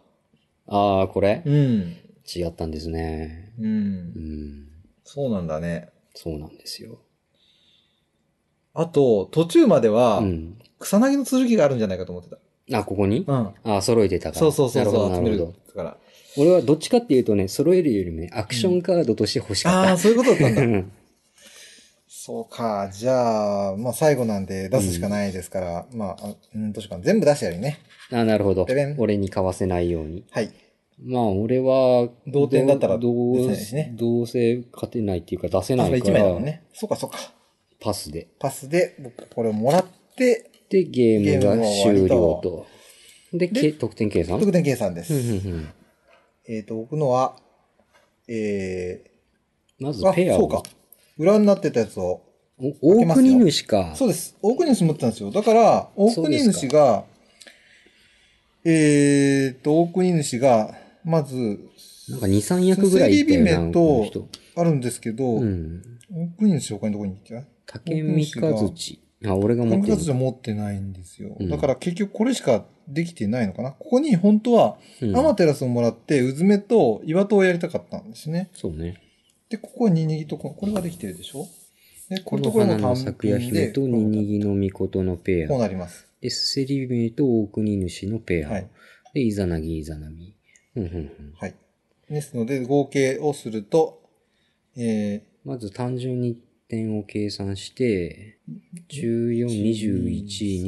あああ、これ？うん。違ったんですね。う。うんん。そうなんだね。そうなんですよ。あと、途中まではう、ん。草薙の剣があるんじゃないかと思ってた。あ、ここに？うん。ああ、揃えてたから。そうそうそうそう、な集めるるほどなるほど。から。俺はどっちかっていうとね、揃えるよりもね、アクションカードとして欲しかった。ああ、そういうことだったんだ。うんそうか。じゃあ、まあ最後なんで出すしかないですから、まあ、あうん、どうしようかな。全部出してやるね。あなるほど。俺に買わせないように。はい。まあ、俺は、同点だったらどうねどうせ勝てないっていうか出せあ、1ないから、枚だもんね。そうかそうか。パスで。パスで、僕これをもらって、で、ゲームが終了と。で、でけ得点計算？得点計算です。えっと、僕のは、えまずペアを。そうか。裏になってたやつを、お大国主か。そうです。大国主持ってたんですよ。だから、大国主が、えーっと、大国主が、まず、なんか2、3役ぐらいいたと。あるんですけど、うん。大国主他にどこに行った？竹三和地。あ、俺が持ってる感覚じゃ持ってないんですよ。うんだから結局これしかできてないのかな？ここに本当は、うんアマテラスをもらって、うずめと岩戸をやりたかったんですね。そうね。で、ここにニニギとこ、これができてるでしょ？で、これとこれも花の単品で、とニニギの御事のペこうア。なります。で、すせり姫と大国主のペア。はいで、イザナギイザナミ。うんうんうん。はい。ですので、合計をすると、えまず単純に点を計算して、14、21、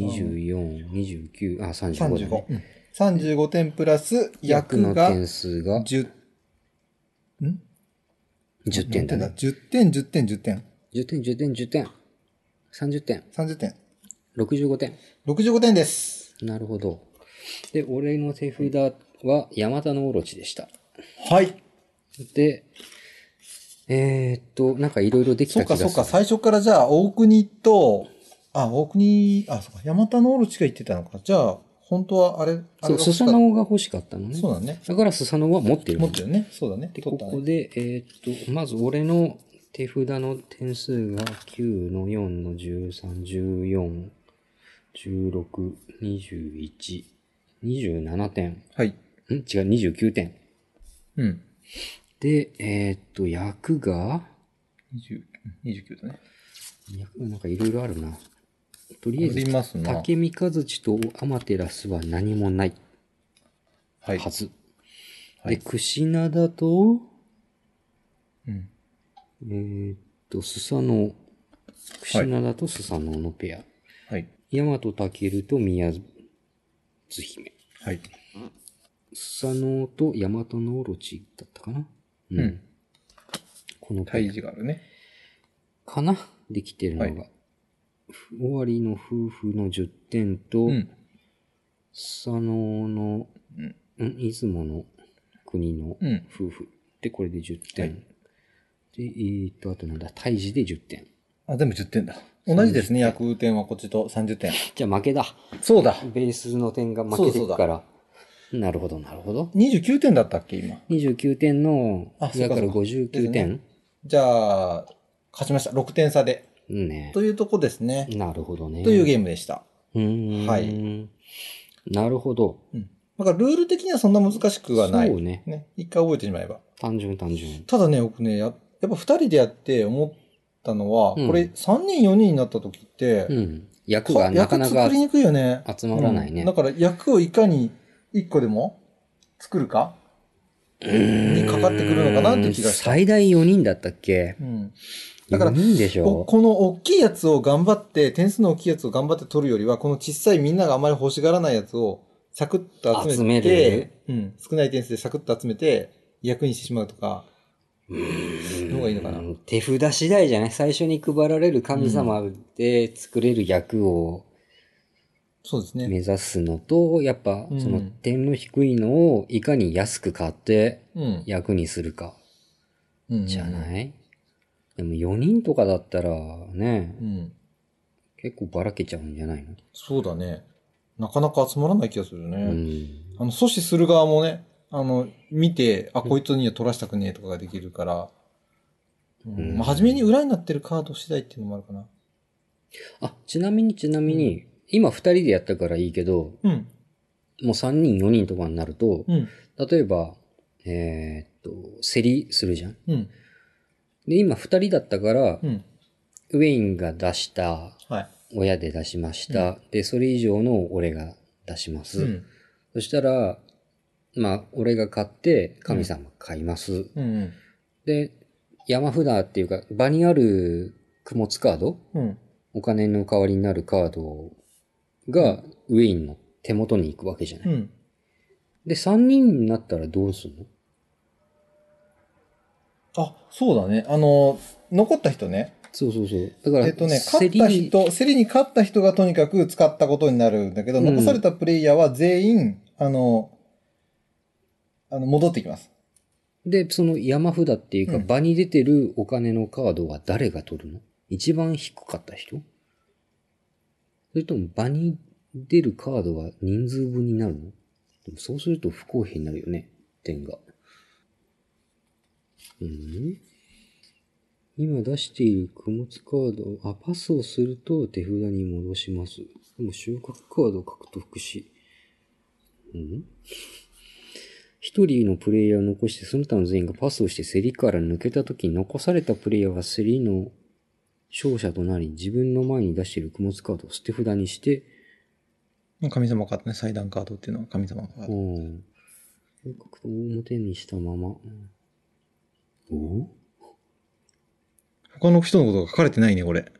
24、29、あ、ー、35だ35ね。。うん35点プラス、役の点数が10、ん？10点だね。10点、10点、10点。10点、10点、10点。30点。30点。65点。65点です。なるほど。で、俺の手札は、ヤマタノオロチでした。はい。で、えー、っと、なんかいろいろできそうか、た気がする。そうか。最初からじゃあ、大国と、あ、大国、あ、そうか。ヤマタノオロチが言ってたのか。じゃあ、本当はあれ、あそう、スサノオが欲しかったのね。そうだね。だからスサノオは持ってるの持ってるね。そうだね。で、ここで、えーっと、まず俺の手札の点数が9の4の13、14、16、21、27点。はい。ん？違う、29点。うん。で、えーっと、役が、20 29だね。役がなんかいろいろあるな。とりあえず。竹三和地とアマテラスは何もないはい。はず。はいで、クシナダと、うん。えーっと、スサノオ。クシナダとスサノオのペア。はい。ヤマトタケルと宮津姫。はい。スサノオとヤマトノオロチだったかなうん。うんこのペ胎ア児があるね。かな？できてるのが。は終わりの夫婦の10点と、うん。スサノオの、うん。ん出雲の国のうん。夫婦。で、これで10点。はいで、えーっと、あとなんだ、胎児で10点。あ、全部10点だ。同じですね。役点はこっちと30点。[LAUGHS] じゃあ負けだ。そうだ。ベースの点が負けていくから。なるほど、なるほど。29点だったっけ、今？29点の、あそうからそうか59点、じゃあ、勝ちました。6点差で。うんね。というとこですね。なるほどね。というゲームでした。うーん。はいなるほど。うん。だからルール的にはそんな難しくはない。そうね。ね。一回覚えてしまえば。単純単純。ただね、僕ね、ややっぱ二人でやって思ったのは、うんこれ3人4人になった時って、うん。役かがなかなか役作りにくいよね。集まらないねうんだから役をいかに1個でも？作るか？にかかってくるのかなって気がした。最大4人だったっけ？うん。だから4人でしこの大きいやつを頑張って、点数の大きいやつを頑張って取るよりは、この小さいみんながあまり欲しがらないやつをサクッと集めて、集める。うん、少ない点数でサクッと集めて、役にしてしまうとか、の方がいいのかな。うん手札次第じゃない？最初に配られる神様で作れる役をそうですね。目指すのと、やっぱうんその点の低いのをいかに安く買ってうん。役にするかうんじゃない？でも4人とかだったらねう、ん。結構ばらけちゃうんじゃないの？そうだね。なかなか集まらない気がするね。うん。あの、阻止する側もね、あの、見て、あ、こいつには取らしたくねえとかができるから、うんうんまあ、初めに裏になってるカード次第っていうのもあるかな。あ、ちなみにちなみに、今2人でやったからいいけど、うん。もう3人4人とかになると、うん。例えば、えーっと、競りするじゃん。うん。で、今2人だったから、うん。ウェインが出した、はい。親で出しました。で、それ以上の俺が出します。うん。そしたら、まあ、俺が買って、神様が買います。うん。で、山札っていうか、場にある供物カード？うん。お金の代わりになるカードが、ウェインの手元に行くわけじゃない。うん。で、3人になったらどうすんの？あ、そうだね。あの、残った人ね。そうそうそう。だから、えっとね、勝った人、競りに勝った人がとにかく使ったことになるんだけど、うん残されたプレイヤーは全員、あの、あの、戻ってきます。で、その山札っていうか、うん場に出てるお金のカードは誰が取るの？一番低かった人？それとも場に出るカードは人数分になるの？でもそうすると不公平になるよね、点が。うん。今出している供物カード、あ、パスをすると手札に戻します。でも収穫カードを獲得し、うん。一人のプレイヤーを残してその他の全員がパスをして競りから抜けた時に残されたプレイヤーは競りの勝者となり自分の前に出している供物カードを捨て札にして、神様カードね、祭壇カードっていうのは神様カード。うん。表にしたまま。お他の人のことが書かれてないね、これ。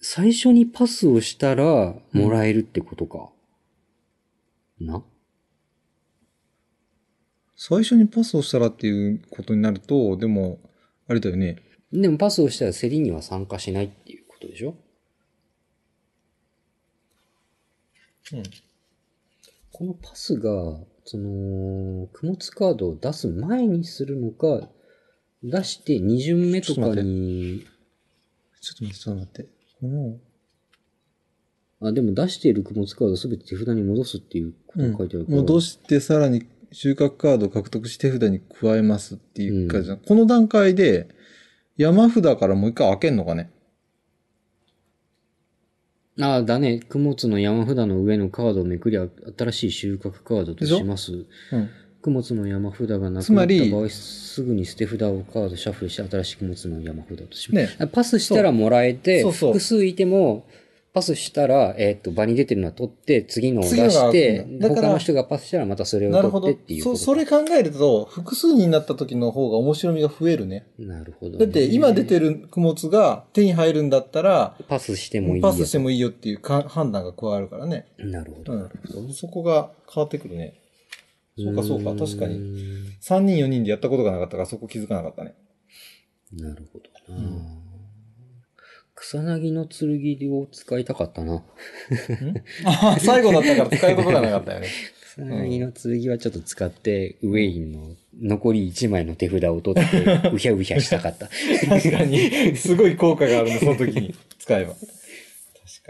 最初にパスをしたらもらえるってことか。な？最初にパスをしたらっていうことになると、でも、あれだよね。でもパスをしたら競りには参加しないっていうことでしょ？うん。このパスが、その、供物カードを出す前にするのか、出して2巡目とかに、ちょっと待って、ちょっと待って。この、あ、でも出している供物カードをすべて手札に戻すっていうことが書いてあるから。戻してさらに収穫カードを獲得し手札に加えますっていうか、じゃこの段階で山札からもう一回開けんのかね？ああ、だね。供物の山札の上のカードをめくり、新しい収穫カードとします。うん。供物の山札がなくなった場合、すぐに捨て札をカードシャッフルして新しい供物の山札とします。ね。パスしたらもらえて、そうそう複数いても、パスしたら、えっ、と、場に出てるのは取って、次のを出して他の人がパスしたらまたそれをなるほど取ってっていう。そ、それ考えると、複数人になった時の方が面白みが増えるね。なるほど、ね。だって今出てる供物が手に入るんだったら、パスしてもいいよパスしてもいいよっていうか判断が加わるからね。なるほど。うん。そこが変わってくるね。そうかそうか、確かに。に。3人4人でやったことがなかったからそこ気づかなかったね。なるほどな、草薙の剣を使いたかったな。あ [LAUGHS] 最後だったから使うことがなかったよね。[LAUGHS] 草薙の剣はちょっと使って、ウェインの残り1枚の手札を取って、うひゃうひゃしたかった。確かに、すごい効果があるね、その時に使えば。確か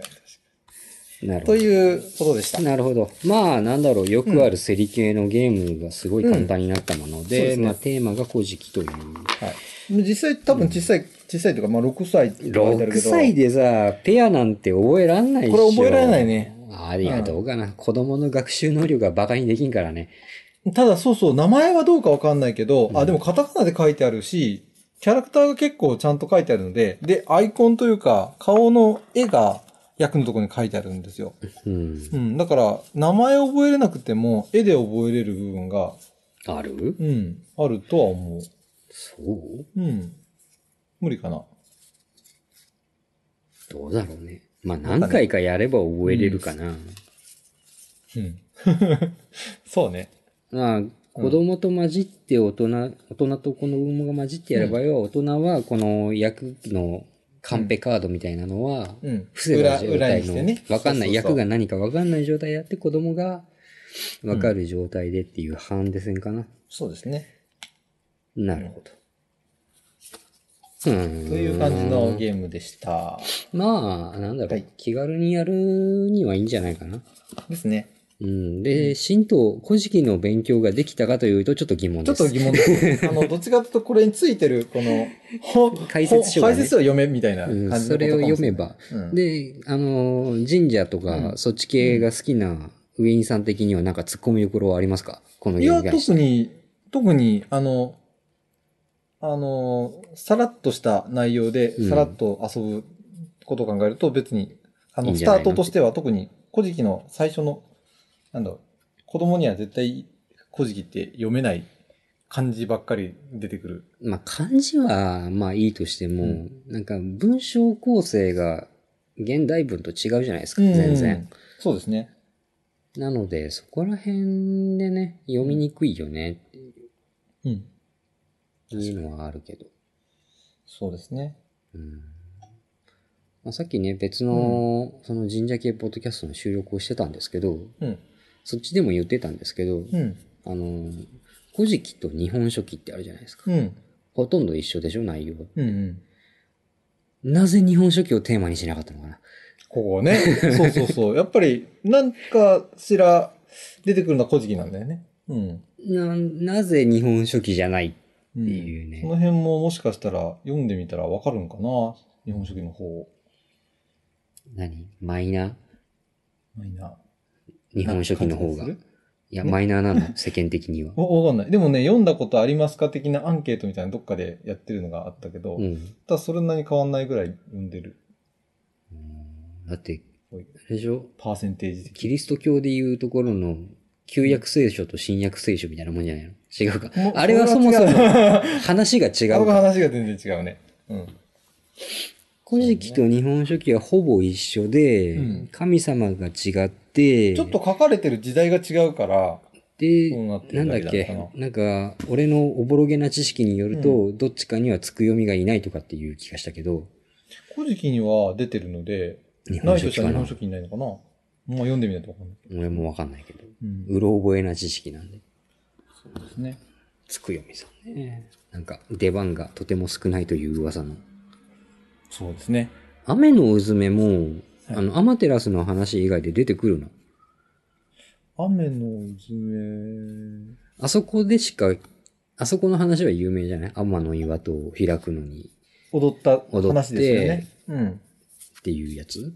に確かに。なるほど。ということでした。なるほど。まあ、なんだろう、よくある競り系のゲームがすごい簡単になったものうんそうで、でまあ、テーマが古事記という。はい。実際多分小さい、小さいとか、まあ6歳って書いてある6けど。歳でさ、ペアなんて覚えらんないっしょ。これ覚えられないね。あいや、どうかな。子供の学習能力がバカにできんからね。ただそうそう、名前はどうかわかんないけど、あ、でもカタカナで書いてあるし、キャラクターが結構ちゃんと書いてあるので、で、アイコンというか、顔の絵が役のところに書いてあるんですよ。うんう。ん。だから、名前覚えれなくても、絵で覚えれる部分が、ある？うん、あるとは思う。そう？うん。無理かな。どうだろうね。まあ、何回かやれば覚えれるかな。うん。[LAUGHS] そうね。まあ、子供と混じって大人、大人と子供が混じってやる場合は、大人はこの役のカンペカードみたいなのは、うん。伏せた状裏態のわかんない、役が何かわかんない状態やって子供がわかる状態でっていうハンデ戦かな。そうですね。なるほど。うん。という感じのゲームでした。まあ、なんだろう、はい気軽にやるにはいいんじゃないかな。ですね。うん。で、神道、古事記の勉強ができたかというとちょっと疑問です。ちょっと疑問です。[LAUGHS] あの、どっちかというとこれについてる、この、ほ解説書がねほ解説書を読めみたいなうんそれを読めば。うんで、あの、神社とか、うんそっち系が好きなウェインさん的にはなんか突っ込みどころはありますか？このいや、特に、特に、あの、あの、さらっとした内容でうん、さらっと遊ぶことを考えると、別に、あの、スタートとしては特に、古事記の最初の、なんだろう、子供には絶対、古事記って読めない漢字ばっかり出てくる。まあ漢字はまあいいとしても、うんなんか文章構成が現代文と違うじゃないですか、全然。。そうですね。なので、そこら辺でね、読みにくいよねうん。いうのはあるけど。そうですね。うんまあ、さっきね、別の、その神社系ポッドキャストの収録をしてたんですけど、うん。そっちでも言ってたんですけど、うん。あの、古事記と日本書紀ってあるじゃないですか。うん。ほとんど一緒でしょ、内容。うんうん。なぜ日本書紀をテーマにしなかったのかな。ここね。そうそうそう。[LAUGHS] やっぱり、なんかしら出てくるのは古事記なんだよね。うん。な、なぜ日本書紀じゃないうんっていうねその辺ももしかしたら読んでみたらわかるんかな？日本書紀の方。何？マイナー？マイナー。日本書紀の方が。いや、マイナーなの、[LAUGHS] 世間的には。わわかんない。でもね、読んだことありますか的なアンケートみたいなのどっかでやってるのがあったけど、うん。ただそれなりに変わんないぐらい読んでる。だって、あれでしょ？パーセンテージ的キリスト教でいうところの旧約聖書と新約聖書みたいなもんじゃないの？違うか。あれはそもそも話が違違う。話が全然違うね。うん。古事記と日本書紀はほぼ一緒で、うん神様が違って、ちょっと書かれてる時代が違うから、でなんだっだけ？なんか、俺のおぼろげな知識によると、どっちかにはつく読みがいないとかっていう気がしたけど、古事記には出てるので、日ないとした本書紀からな日本書紀にないのかな？まあ読んでみないとわかんない。俺もわかんないけど、うん。うろ覚えな知識なんで。そうですね。つく読みさんね。なんか、出番がとても少ないという噂の。そうですね。雨のうずめも、はいあの、アマテラスの話以外で出てくるの？雨のうずめ。あそこでしか、あそこの話は有名じゃない？天の岩戸を開くのに踊った話ですよね。うん。っていうやつ？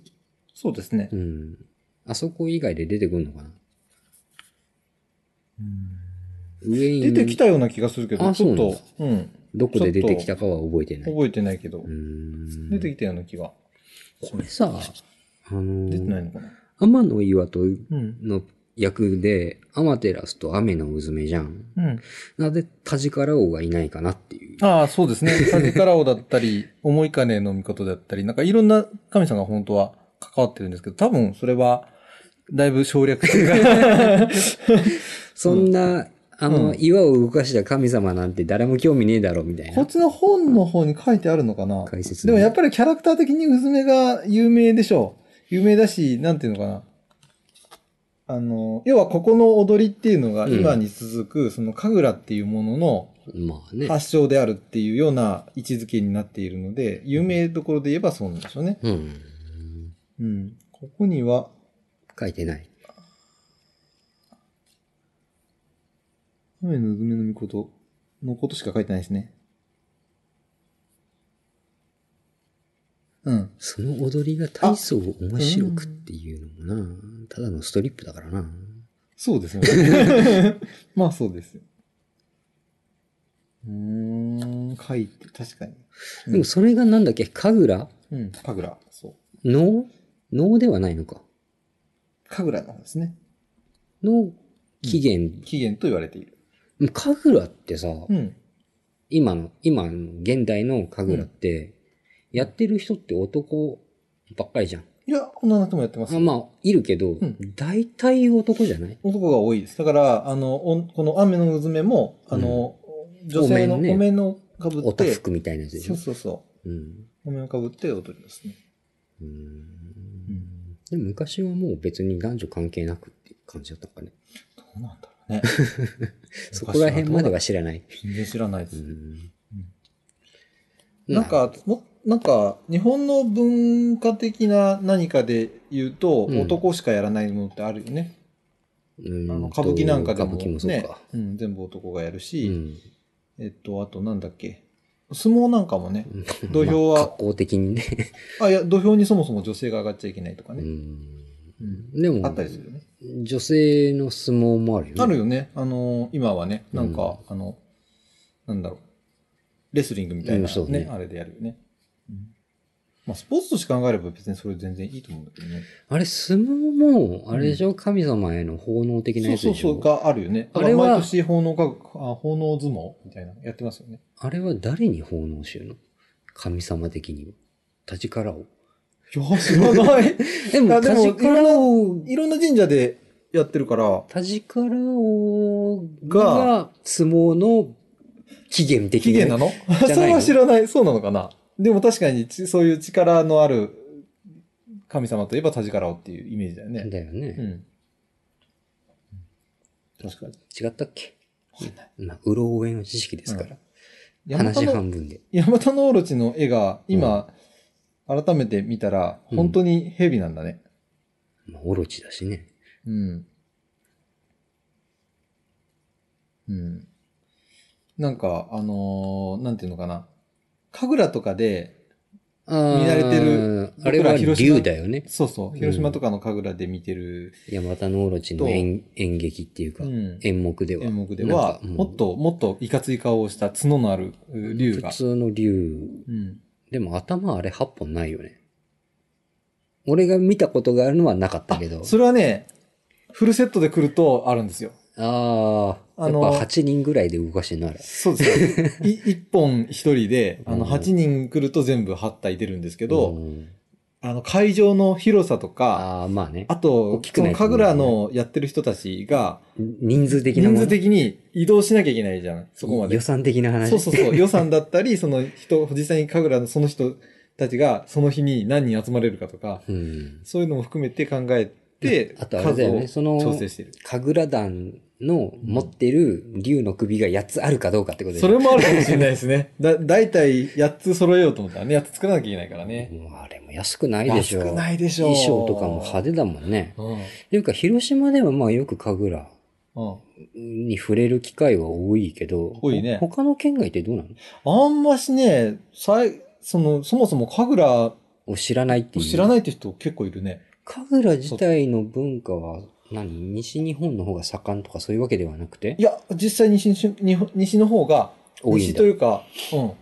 そうですねう。ん。あそこ以外で出てくるのかな？上に。出てきたような気がするけど、あちょっと、うん。どこで出てきたかは覚えてない。覚えてないけどう、ん。出てきたような気が。これさ、あの出てないのかな？天の岩戸うん。の役で、アマテラスと雨のうずめじゃん。うん。なぜタジカラ王がいないかなっていう。ああ、そうですね。サジカラオだったり、思い金の御事だったり、なんかいろんな神様が本当は関わってるんですけど、多分それは、だいぶ省略。[LAUGHS] そんな、あの、うん岩を動かした神様なんて誰も興味ねえだろ、みたいなこっ。ちの本の方に書いてあるのかな？解説でもやっぱりキャラクター的にうずめが有名でしょう。有名だし、なんていうのかな？あの、要はここの踊りっていうのが今に続く、その神楽っていうもののまあね。発祥であるっていうような位置づけになっているので、有名どころで言えばそうなんでしょうね。うん。うん。ここには、書いてない。雨のうずめの御事のことしか書いてないですね。うん。その踊りが大層面白くっていうのもな、ただのストリップだからな。そうですよね。[LAUGHS] まあそうですよ。うーん、書いて、確かに。でもそれがなんだっけ？神楽？うん、神楽、そう。能？能ではないのか。神楽の方ですね。の起源。起源と言われている。神楽ってさ、うん。今の、今の現代の神楽って、やってる人って男ばっかりじゃん。いや、女の人もやってますあ。まあ、いるけど、ん大体男じゃない？男が多いです。だから、あの、おこの雨のうずめも、あの、女性のお面のかぶって、おたふくみたいなやつでしょ？そう。そうそうん。う。お面をかぶって踊りますね。ううんんでも昔はもう別に男女関係なくっていう感じだったのかね。どうなんだろうね。[LAUGHS] そこら辺までは知らない。全然知らないです。うんなん、か、も、なんか、日本の文化的な何かで言うと、うん男しかやらないものってあるよね。うんあの歌舞伎なんかでもねか。、うん、全部男がやるうし、ん。えっと、あとなんだっけ。相撲なんかもね、土俵はまあ格好的にね。あ、いや、土俵にそもそも女性が上がっちゃいけないとかうね。んうんでも、あったりするよね。女性の相撲もあるよね。あるよね。あのー今はね、なんか、うあの、なんだろう。レスリングみたいな、ねねあれでやるよね。うんまあ、スポーツとして考えれば別にそれ全然いいと思うんだけどね。あれ、相撲も、あれでしょ、神様への奉納的なやつでしょ？そうそう、があるよね。あれは毎年奉納か、あ奉納相撲みたいなのやってますよね。あれは誰に奉納してるの？神様的には。立ちからを。いや、知らない。でも、あでも立ちからを、いろんな神社でやってるから、立ちからをがが相撲の起源的起源なの？それは知らない。そうなのかな？でも確かにちそういう力のある神様といえば田力をっていうイメージだよね。うだよね。ん。確かに。違ったっけ？まあ、うろ覚えの知識ですから。山田話の半分で。山田のオロチの絵が今、改めて見たら、うん本当に蛇なんだね。まあ、オロチだしね。うん。うん。なんか、あのーなんていうのかな。神楽とかで、あー見慣れてるあれは広島竜だよね。そうそう、広島とかの神楽で見てる、山田のオロチの演演劇っていうか、うん演目では。演目でなんはか、もっと、もっといかつい顔をした角のあるう竜が普。通の竜。うん。でも頭あれ8本ないよね。俺が見たことがあるのはなかったけど。それはね、フルセットで来るとあるんですよ。ああ、あのやっぱ8人ぐらいで動かしてんのあれ。そうですよ。[LAUGHS] い一本一人で、あの、うん8人来ると全部8体出るんですけど、うんあの、会場の広さとか、ああ、まあね。あとその神楽のやってる人たちが、人数的な人数的に移動しなきゃいけないじゃん。そこまで予。算的な話。そうそうそう。[LAUGHS] 予算だったり、その人、実際に神楽のその人たちがその日に何人集まれるかとか、うん。そういうのも含めて考えて、あとあれだよね、その、調整してる。神楽団の持ってる竜の首が8つあるかどうかってことでそれもあるかもしれないですね。[LAUGHS] だ、だいたい8つ揃えようと思ったらね、8つ作らなきゃいけないからね。もうあれも安くないでしょ。安くないでしょう。衣装とかも派手だもんね。うん。っていうか、広島ではまあよく神楽うん。に触れる機会は多いけど、多いねほ他の県外ってどうなの？あんましね、さい、その、そもそも神楽を知らないっていう。知らないって人結構いるね。神楽自体の文化は何？西日本の方が盛んとかそういうわけではなくて？いや、実際西に日本西の方が、多い西というか、うん、うん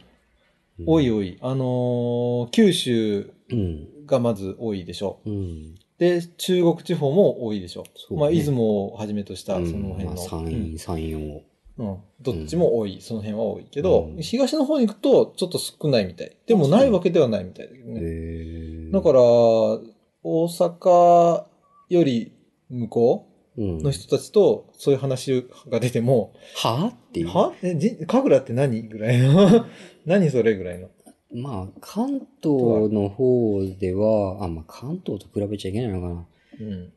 多い多い。あのー九州うん。がまず多いでしょ。うん。で、中国地方も多いでしょ。そうねまあ、出雲をはじめとした、そうんの辺の。まあ山陰、山陽。うんうんどっちも多い、その辺は多いけど、うん東の方に行くとちょっと少ないみたい。でもないわけではないみたいだけどへね。ーだから、大阪より向こう？の人たちとそういう話が出ても、は？っていう。は？え、じ、神楽って何ぐらいの？[LAUGHS] 何それぐらいの？まあ、関東の方では、あ、まあ関東と比べちゃいけないのかな。うん。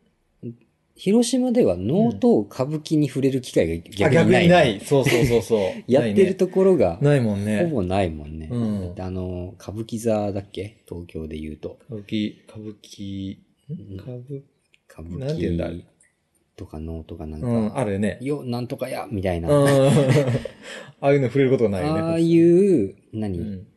広島では能と歌舞伎に触れる機会があ、逆にない。逆にない。そうそうそうそう。[LAUGHS] やってるところが、ない,、もんね。ほぼないもんね。うんあの、歌舞伎座だっけ？東京で言うと。歌舞伎、歌舞伎、うん歌舞歌舞なんて言うんだ？伎とか能とかなんうん、か、あるよね。よ、なんとかやみたいな。うん。[LAUGHS] ああいうの触れることがないよね。ああいう、何、うん。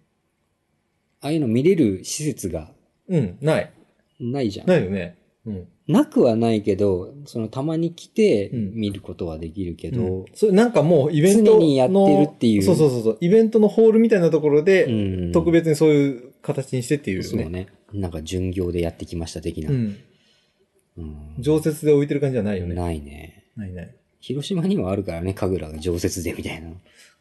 ああいうの見れる施設がうん、ない。ないじゃん。ないよね。うん。なくはないけど、そのたまに来てうん見ることはできるけうんど、それなんかもうイベントの。常にやってるっていうそうそうそうそう。イベントのホールみたいなところで、うん特別にそういう形にしてっていうよね。そうね。なんか巡業でやってきました的な。うん。うん常設で置いてる感じじゃないよね。ないね。ないない。広島にはあるからね、神楽が常設でみたいな。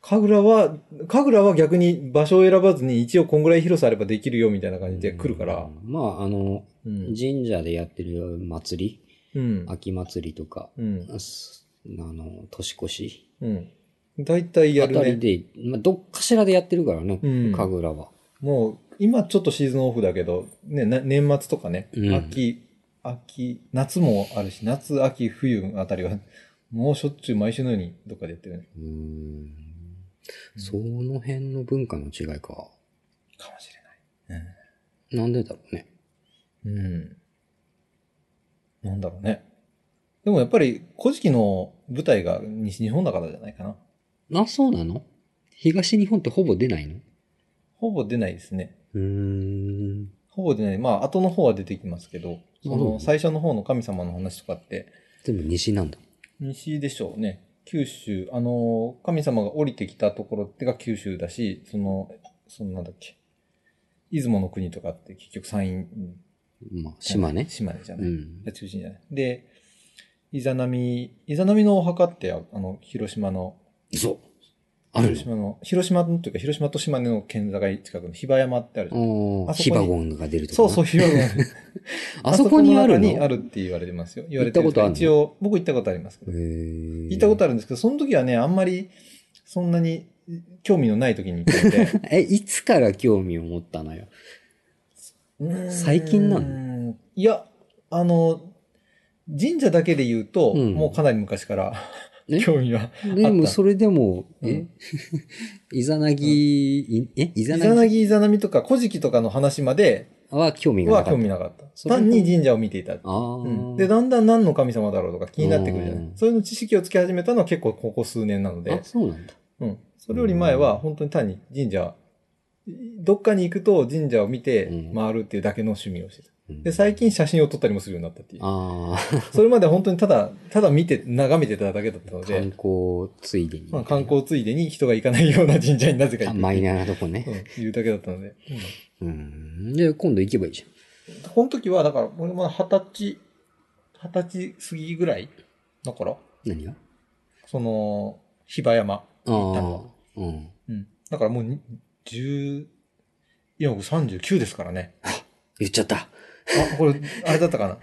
神楽は、神楽は逆に場所を選ばずに一応こんぐらい広さあればできるよみたいな感じで来るから。うんまあ、あの、うん。神社でやってる祭うんり、。秋祭りとか、うん。すあの、年越しうん。大体やあたりるね。で、まあ、どっかしらでやってるからね、うん神楽は。もう、今ちょっとシーズンオフだけど、ね、な年末とかね、うん秋、秋、夏もあるし、夏、秋、冬あたりは、もうしょっちゅう毎週のようにどっかでやってるね。うーん。その辺の文化の違いか。かもしれない。なんでだろうね。うん。なんだろうね。でもやっぱり、古事記の舞台が西日本だからじゃないかな。あ、そうなの？東日本ってほぼ出ないの？ほぼ出ないですね。うーん。ほぼ出ない。まあ、後の方は出てきますけど、そうんの最初の方の神様の話とかって、でも西なんだ。西でしょうね。九州、あの、神様が降りてきたところってが九州だし、その、そのなんだっけ。出雲の国とかって結局山陰。まあ、島ね。島根じゃない。うん。が中心じゃない。で、イザナミ、イザナミのお墓って、あの、広島の、そう。ある広島の、広島のというか、広島と島根の県境近くの比婆山ってあるじゃん。ヒバゴンが出るとこそうそう、比婆山。[LAUGHS] あそこにあるの？あそこの中にあるって言われてますよ。言われてるの一応、僕行ったことありますけど。行ったことあるんですけど、その時はね、あんまり、そんなに興味のない時に行ってて。[LAUGHS] え、いつから興味を持ったのよ？最近なの？のいや、あの、神社だけで言うと、うんもうかなり昔からえ興味は。でも、それでも、えうん [LAUGHS] イザナギ、いえ？イイザザナギ？ナギイザナミとか古事記とかの話までは興味がなはかった。興味なかった。単に神社を見ていた。うんで、だんだん何の神様だろうとか気になってくるじゃなうんい。そういうの知識をつけ始めたのは結構ここ数年なのであ、、そうなんだ。うん。それより前は本当に単に神社、どっかに行くと神社を見てうん回るっていうだけの趣味をしてた。うんで、最近写真を撮ったりもするようになったっていう。あ [LAUGHS] それまでは本当にただ、ただ見て、眺めてただけだったのあ、観で、光ついでに。まあ、観光ついでに人が行かないような神社になぜか行ってあマイナーなとこね。うん、いうだけだったので。うん。で、今度行けばいいじこの時は、だから、俺も二十歳、二十歳過ぎぐらいだから、ゃん。何が？その、比婆山行ったの。うん。うん。だからもうに、十、今僕39ですからね。言っちゃった。あ、これ、あれだったかな。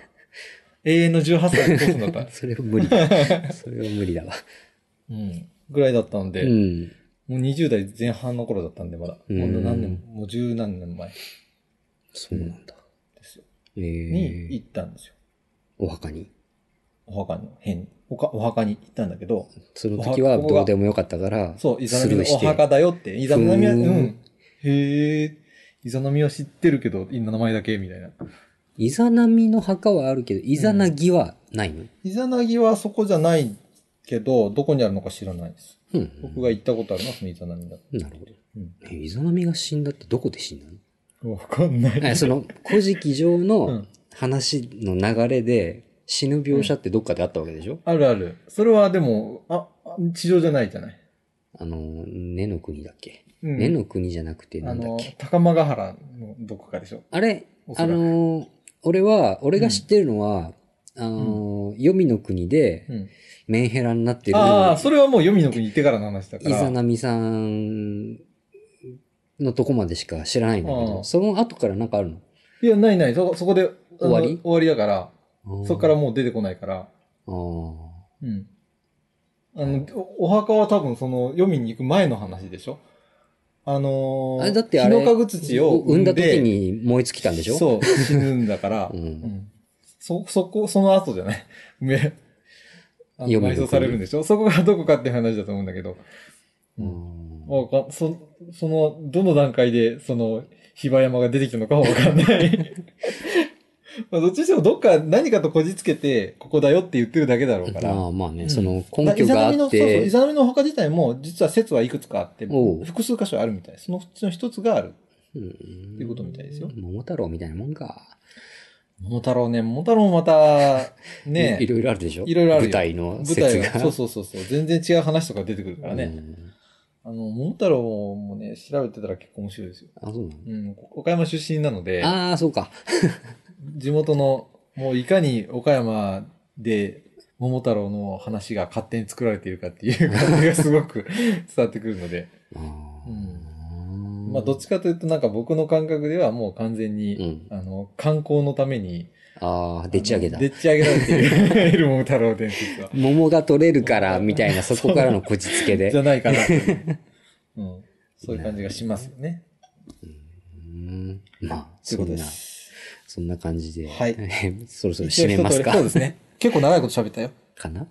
永遠の18歳だった [LAUGHS] それは無理だ。それは無理だわ。うん。ぐらいだったので、うん。もう20代前半の頃だったんで、まだ。うんほんと何年も、もう十何年前そうなんだ。ですよ。えにえ行ったんですよ。お墓に。お墓の辺に。おかお墓に行ったんだけど、その時はどうでもよかったから、そう、イザナミのお。墓だよって。イザナミは、ふーんうん。へえ、イザナミは知ってるけど、名前だけみたいな。イザナミの墓はあるけど、イザナギはないの？イザナギはそこじゃないけど、どこにあるのか知らないです。うん。僕が行ったことあるのはそのイザナミだ。なるほど。うん。え、イザナミが死んだってどこで死んだの？わかんない。あその、古事記上うのん話の流れで、死ぬ描写ってどっかであったわけでしょ、あるある。それはでも、あ、あ地上じゃないじゃない？あの、根の国だっけ、うん根の国じゃなくてなあのんだっけ、高間ヶ原のどこかでしょ？あれお、そらくあの、俺は、俺が知ってるのは、あの、黄泉の国でうん。メンヘラになってる、ああ、それはもう黄泉の国行ってからの話だから。イザナミさんのとこまでしか知らないんだけあど、あその後からなんかあるの？いや、ないない。そ、そこで、終わり？終わりだから、そこからあもう出てこないから。あーうん。あの、おお墓は多分その、読みに行く前の話でしょ？あのー、あれだってあれ、日のか土を産んだで時に燃え尽きたんでしょ？そう、死ぬんだから、[LAUGHS] うん。うん。そ、そこ、その後じゃない。[LAUGHS] め、あの読みの国埋葬されるんでしょ？そこがどこかっていう話だと思うんだけど。うん。わかそ、その、どの段階で、その、比婆山が出てきたのかはわかんない。[LAUGHS] [LAUGHS] まあ、どっちにしてもどっか何かとこじつけて、ここだよって言ってるだけだろうから。まあまあね、うんその根拠があっイザナミのそうそう、てイ、ザナミのお墓自体も、実は説はいくつかあっておう、複数箇所あるみたい。そのうちの一つがある。うんていうことみたいですよ桃太郎みたいなもんか。桃太郎ね、桃太郎もまた、[LAUGHS] ねいいろいろあるでしょ？いろいろあるよ舞台の舞説が。そうそうそうそう、全然違う話とか出てくるからね。うんあの、桃太郎もね、調べてたら結構面白いですよ。あ、そうなの？うん、岡山出身なので、ああ、そうか。地元の、もういかに岡山で桃太郎の話が勝手に作られているかっていう感じがすごく伝わってくるので、あーまあどっちかというとなんか僕の感覚ではもう完全に、うん。あの、観光のために、ああ、でっち上げだ。でっち上げられている桃太郎伝説は。[LAUGHS] 桃が取れるから、みたいな、そこからのこじつけで。じゃないかなう。うん。そういう感じがしますよね。うんまあ、というそんな、ことです。そんな感じで。はい [LAUGHS] そろそろ締めますか。そうですね。結構長いこと喋ったよ。かな？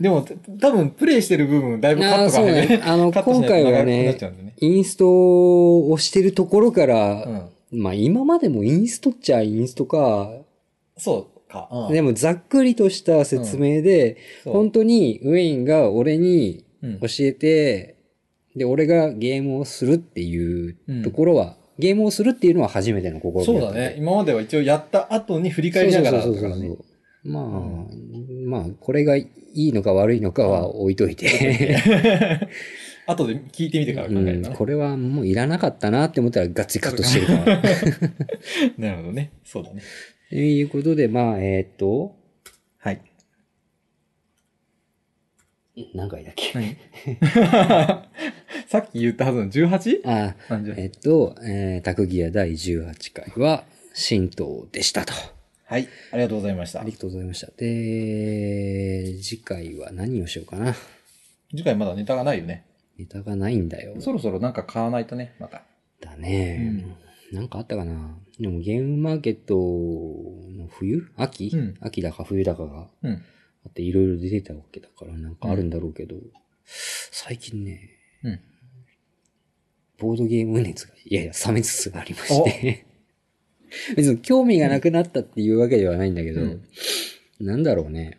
でも、多分プレイしてる部分、だいぶカットがあーそうねあの今回はね。インストをしてるところから、うん。まあ今までもインストっちゃインストか。そうか。うんでもざっくりとした説明で、そう本当にウェインが俺にうん教えて、で、俺がゲームをするっていうところは、ゲームをするっていうのは初めての心そうだね。今までは一応やった後に振り返りながらだったからね。そうそうそうまあ、まあ、これがいいのか悪いのかは置いといて、[LAUGHS] 後で聞いてみてから考えうんるかな。これはもういらなかったなって思ったらガッツリカットしてるから。[LAUGHS] なるほどね。そうだね。ということで、まあ、えーっと、はい。何回だっけ？何？[LAUGHS] さっき言ったはずの 18? あえっと、えー、タクギア第18回は、神道でしたと。はい。ありがとうございましたあり。がとうございました。で、次回は何をしようかな？次回まだネタがないよね。ネタがないんだよ。そろそろなんか買わないとね、また。だね、なんかあったかな？でもゲームマーケットの冬？秋、うん秋だか冬だかがうん。あっていろいろ出てたわけだからなんかあるんだろうけど、最近ね、うん。ボードゲーム熱がやや冷めつつありまして。[LAUGHS] 別に興味がなくなったっていうわけではないんだけど、うんなんだろうね。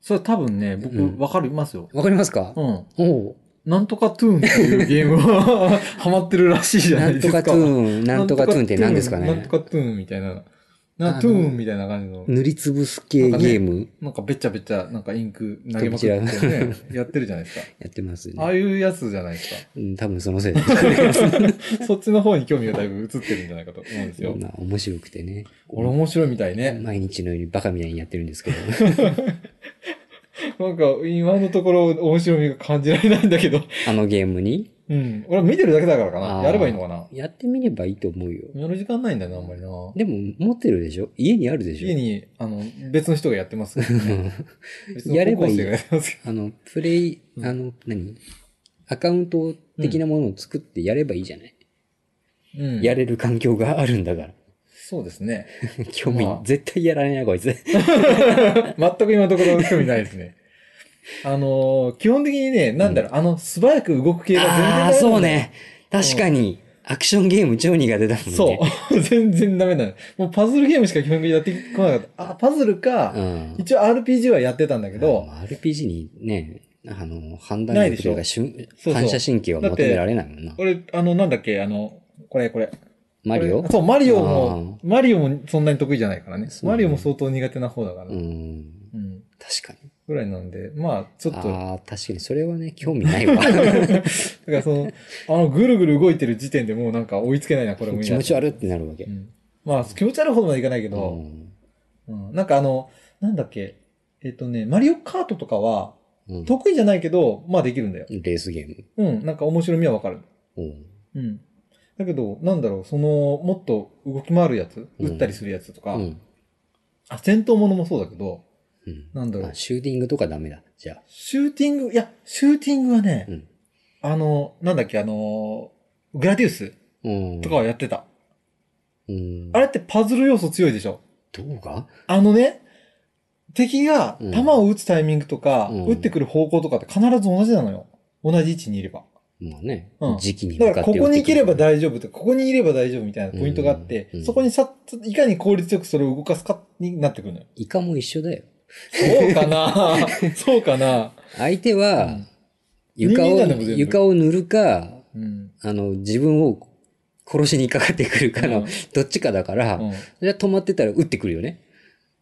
それ多分ね、僕、うんわかりますよ。わかりますか、うん。おうなんとかトゥーンっていうゲームは [LAUGHS] ハマってるらしいじゃなないんですか。とかトゥーン、なんとかトゥーンって何ですかねなんとかトゥーンみたいな。なトゥーンみたいな感じの。塗りつぶす系ゲームなんかべちゃべちゃ、なんかインク投げまくってね、やってるじゃないですか。やってますね。ああいうやつじゃないですか。うん、多分そのせいで。[LAUGHS] そっちの方に興味がだいぶ移ってるんじゃないかと思うんですよ。まあ面白くてね。俺面白いみたいね。毎日のようにバカみたいにやってるんですけど。[LAUGHS] なんか今のところ面白みが感じられないんだけど。あのゲームに？うん。俺は見てるだけだからかな。やればいいのかな。やってみればいいと思うよ。やる時間ないんだよな、あんまりな。でも持ってるでしょ？家にあるでしょ？家に、あの、別の人がやってますね。[LAUGHS] やればいいあの、プレイ、うんあの、何？アカウント的なものを作ってやればいいじゃない、ど。うん。やれる環境があるんだから。そうですね。[LAUGHS] 興味、まあ絶対やられないこいつ。[LAUGHS] 全く今のところ興味ないですね。[LAUGHS] あのー基本的にね、なんだろう、あの、素早く動く系が全然ああー、ダメなんだよそう。ね。確かに、アクションゲーム超苦手だもんね。そう。[LAUGHS] 全然ダメなの。もうパズルゲームしか基本的にやってこなかった。あ、パズルか、うん。一応 RPG はやってたんだけど、まあ RPG にね、あの、判断力というそう反射神経は求められないもんな。俺、あの、なんだっけ、あの、これこれ。マリオ？そう、マリオも、マリオもそんなに得意じゃないからね。ねマリオも相当苦手な方だから。うん。うん。確かに。ぐらいなんで、まあ、ちょっと、だああ、確かに、それはね、興味ないわ。[LAUGHS] からその、あの、ぐるぐる動いてる時点でもうなんか追いつけないな、これも気持ち悪ってなるわけう。ん。まあ、気持ち悪いほどまでいかないけうど、ん。うん。なんかあの、なんだっけ、えっとね、マリオカートとかは、うん得意じゃないけど、まあできるんだよ。レースゲーム。うん。なんか面白みはわかる。うん。うん。だけど、なんだろう、その、もっと動き回るやつ、うん撃ったりするやつとか、うん。あ、戦闘ものもそうだけど、うん。なんだろうあ、シューティングとかダメだ。じゃあ。シューティング、いや、シューティングはね、うん。あの、なんだっけ、あの、グラディウスうん。とかはやってた。うん。あれってパズル要素強いでしょどうかあのね、敵がうん弾を撃つタイミングとか、うん撃ってくる方向とかって必ず同じなのよ。同じ位置にいれば。まあねうん。時期にだから、ここに行ければだ。大丈夫とか、ここにいれば大丈夫みたいなポイントがあって、うんうんそこにさ、いかに効率よくそれを動かすかになってくるのよ。イカも一緒だよ。そうかな [LAUGHS] そうかな相手はうん、床を床を塗るか、うん。あの、自分を殺しにかかってくるかのうん、どっちかだから、うん。じゃあ止まってたら撃ってくるよね。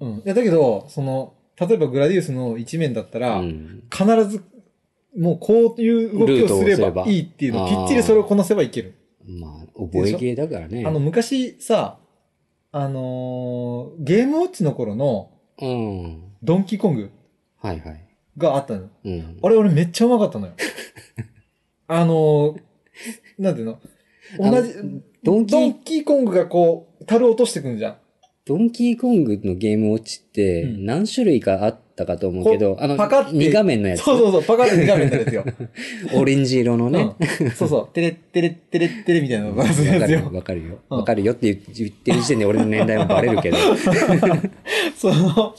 うん。いや、だけど、その、例えばグラディウスの一面だったら、うん。必ず、もうこういう動きをすればいいっていうのをきっちりそれをこなせばいける。まあ、覚え系だからね。あの、昔さ、あのーゲームウォッチの頃のうん。ドンキーコングはいはい。があったの。うん。あれ俺めっちゃうまかったのよ。[LAUGHS] あのーなんていうの？同じ、ドンキードンキーコングがこう、樽落としてくんじゃん。ドンキーコングのゲームウォッチってうん何種類かあったかと思うけど、あの、パカって2画面のやつ。そうそうそう、パカって画面なんですよ。[LAUGHS] オレンジ色のね。うんそうそう、テレッテレッテレッテレみたいなのがするんわかるよ。わかるよ。うんわかるよって言言ってる時点で俺の年代もバレるけど。その、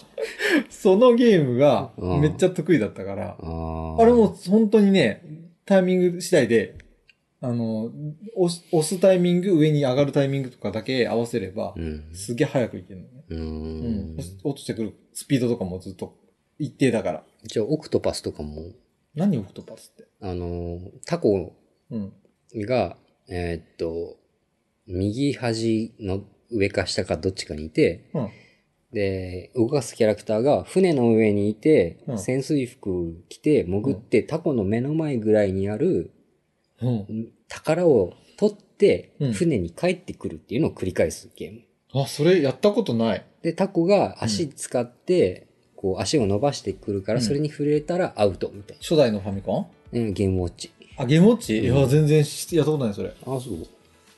そのゲームがうんめっちゃ得意だったから、あれもう本当にね、タイミング次第で、あの、押す押すタイミング、上に上がるタイミングとかだけ合わせれば、うん。すげえ早くいけるのね。ううんん。落ちてくるスピードとかもずっと一定だから。じゃあ、オクトパスとかも、何オクトパスって？あのー、タコうん。が、えーっと、右端の上か下かどっちかにいて、うん。で、動かすキャラクターが船の上にいて、うん潜水服着て潜って、タコの目の前ぐらいにあるうん。宝を取ってうん船に帰ってくるっていうのを繰り返すゲーム。あ、それやったことない。で、タコが足使って、こう足を伸ばしてくるから、うんそれに触れたらアウトみたい初代のファミコン？な。うんゲームウォッチ。あ、ゲームウォッチ、うんいや、全然しやったことない、それ。あ、そう。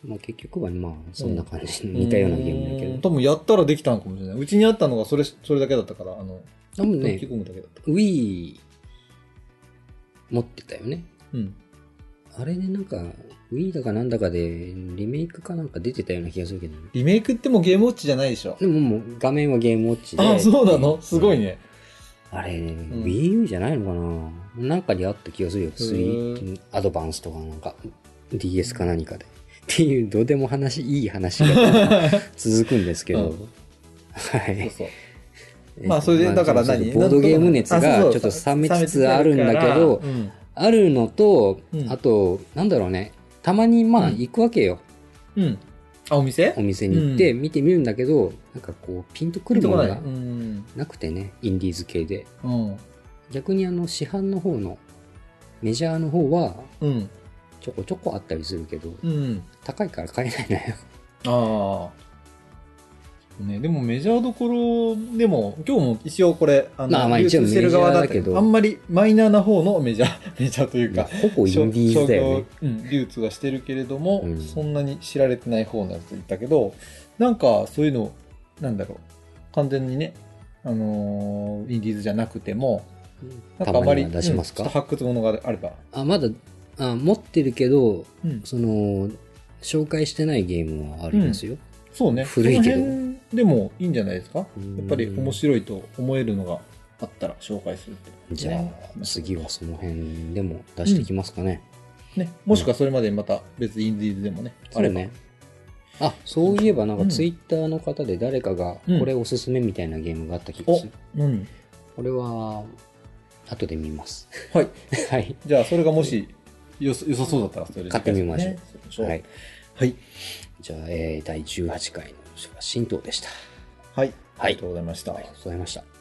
まあ結局はまあそんな感じの [LAUGHS] 似たようなゲームだけど。うん多分やったらできたのかもしれない。うちにあったのがそれ、それだけだったから、あの、多分ね。Wii 持ってたよね。うん。あれね、なんか、Wii だかなんだかでリメイクかなんか出てたような気がするけどね。リメイクってもうゲームウォッチじゃないでしょ。でももう画面はゲームウォッチで。あ、そうなの？すごいね。ね。あれ、ん Wii U じゃないのかななんかにあった気がするよ。へー3アドバンスとかなんか DS か何かで。っていう、どうでも話、いい話が続くんですけど。うんはい。そうそう。まあそれでだから何？ボードゲーム熱がちょっと冷めつつあるんだけど、うんあるのと、うんあと、なんだろうね。たまにまあうん行くわけよ。うん。あ、お店？お店に行って見てみるんだけど、なんかこう、ピンとくるものがうん。なくてね、インディーズ系で。うん。逆にあの、市販の方の、メジャーの方は、うん。ちょこちょこあったりするけど、うん。高いから買えないのよ。ああ。ね、でもメジャーどころでも、今日も一応これ、あまあまあ一応メジャーだけどあんまりマイナーな方のメジャー、[LAUGHS] メジャーというか、ほぼインディーズだよね。うん、流通はしてるけれども、うんそんなに知られてない方のやつ言ったけど、なんかそういうの、なんだろう、完全にね、あのーインディーズじゃなくても、なんかあまり発掘ものがあれば。あ、まだ、あ持ってるけど、うん、その、紹介してないゲームはありますよ。そうね。古いけどでもいいんじゃないですか？やうんっぱり面白いと思えるのがあったら紹介するってじゃねあ、次はその辺でも出してきますかね。ね。もしくはそれまでにまた別インディーズでもね。あればそうね。あ、そういえばなんかうんツイッターの方で誰かがうんこれおすすめみたいなゲームがあった気がおする。、何？これは、後で見ます。はい。[LAUGHS] はい。じゃあそれがもしよさ良さそうだったらそれで買ってみましょうねそうはい。はい。じゃあ、えー第18回の新党でした。はい。はいありがとうございました。ありがとうございました。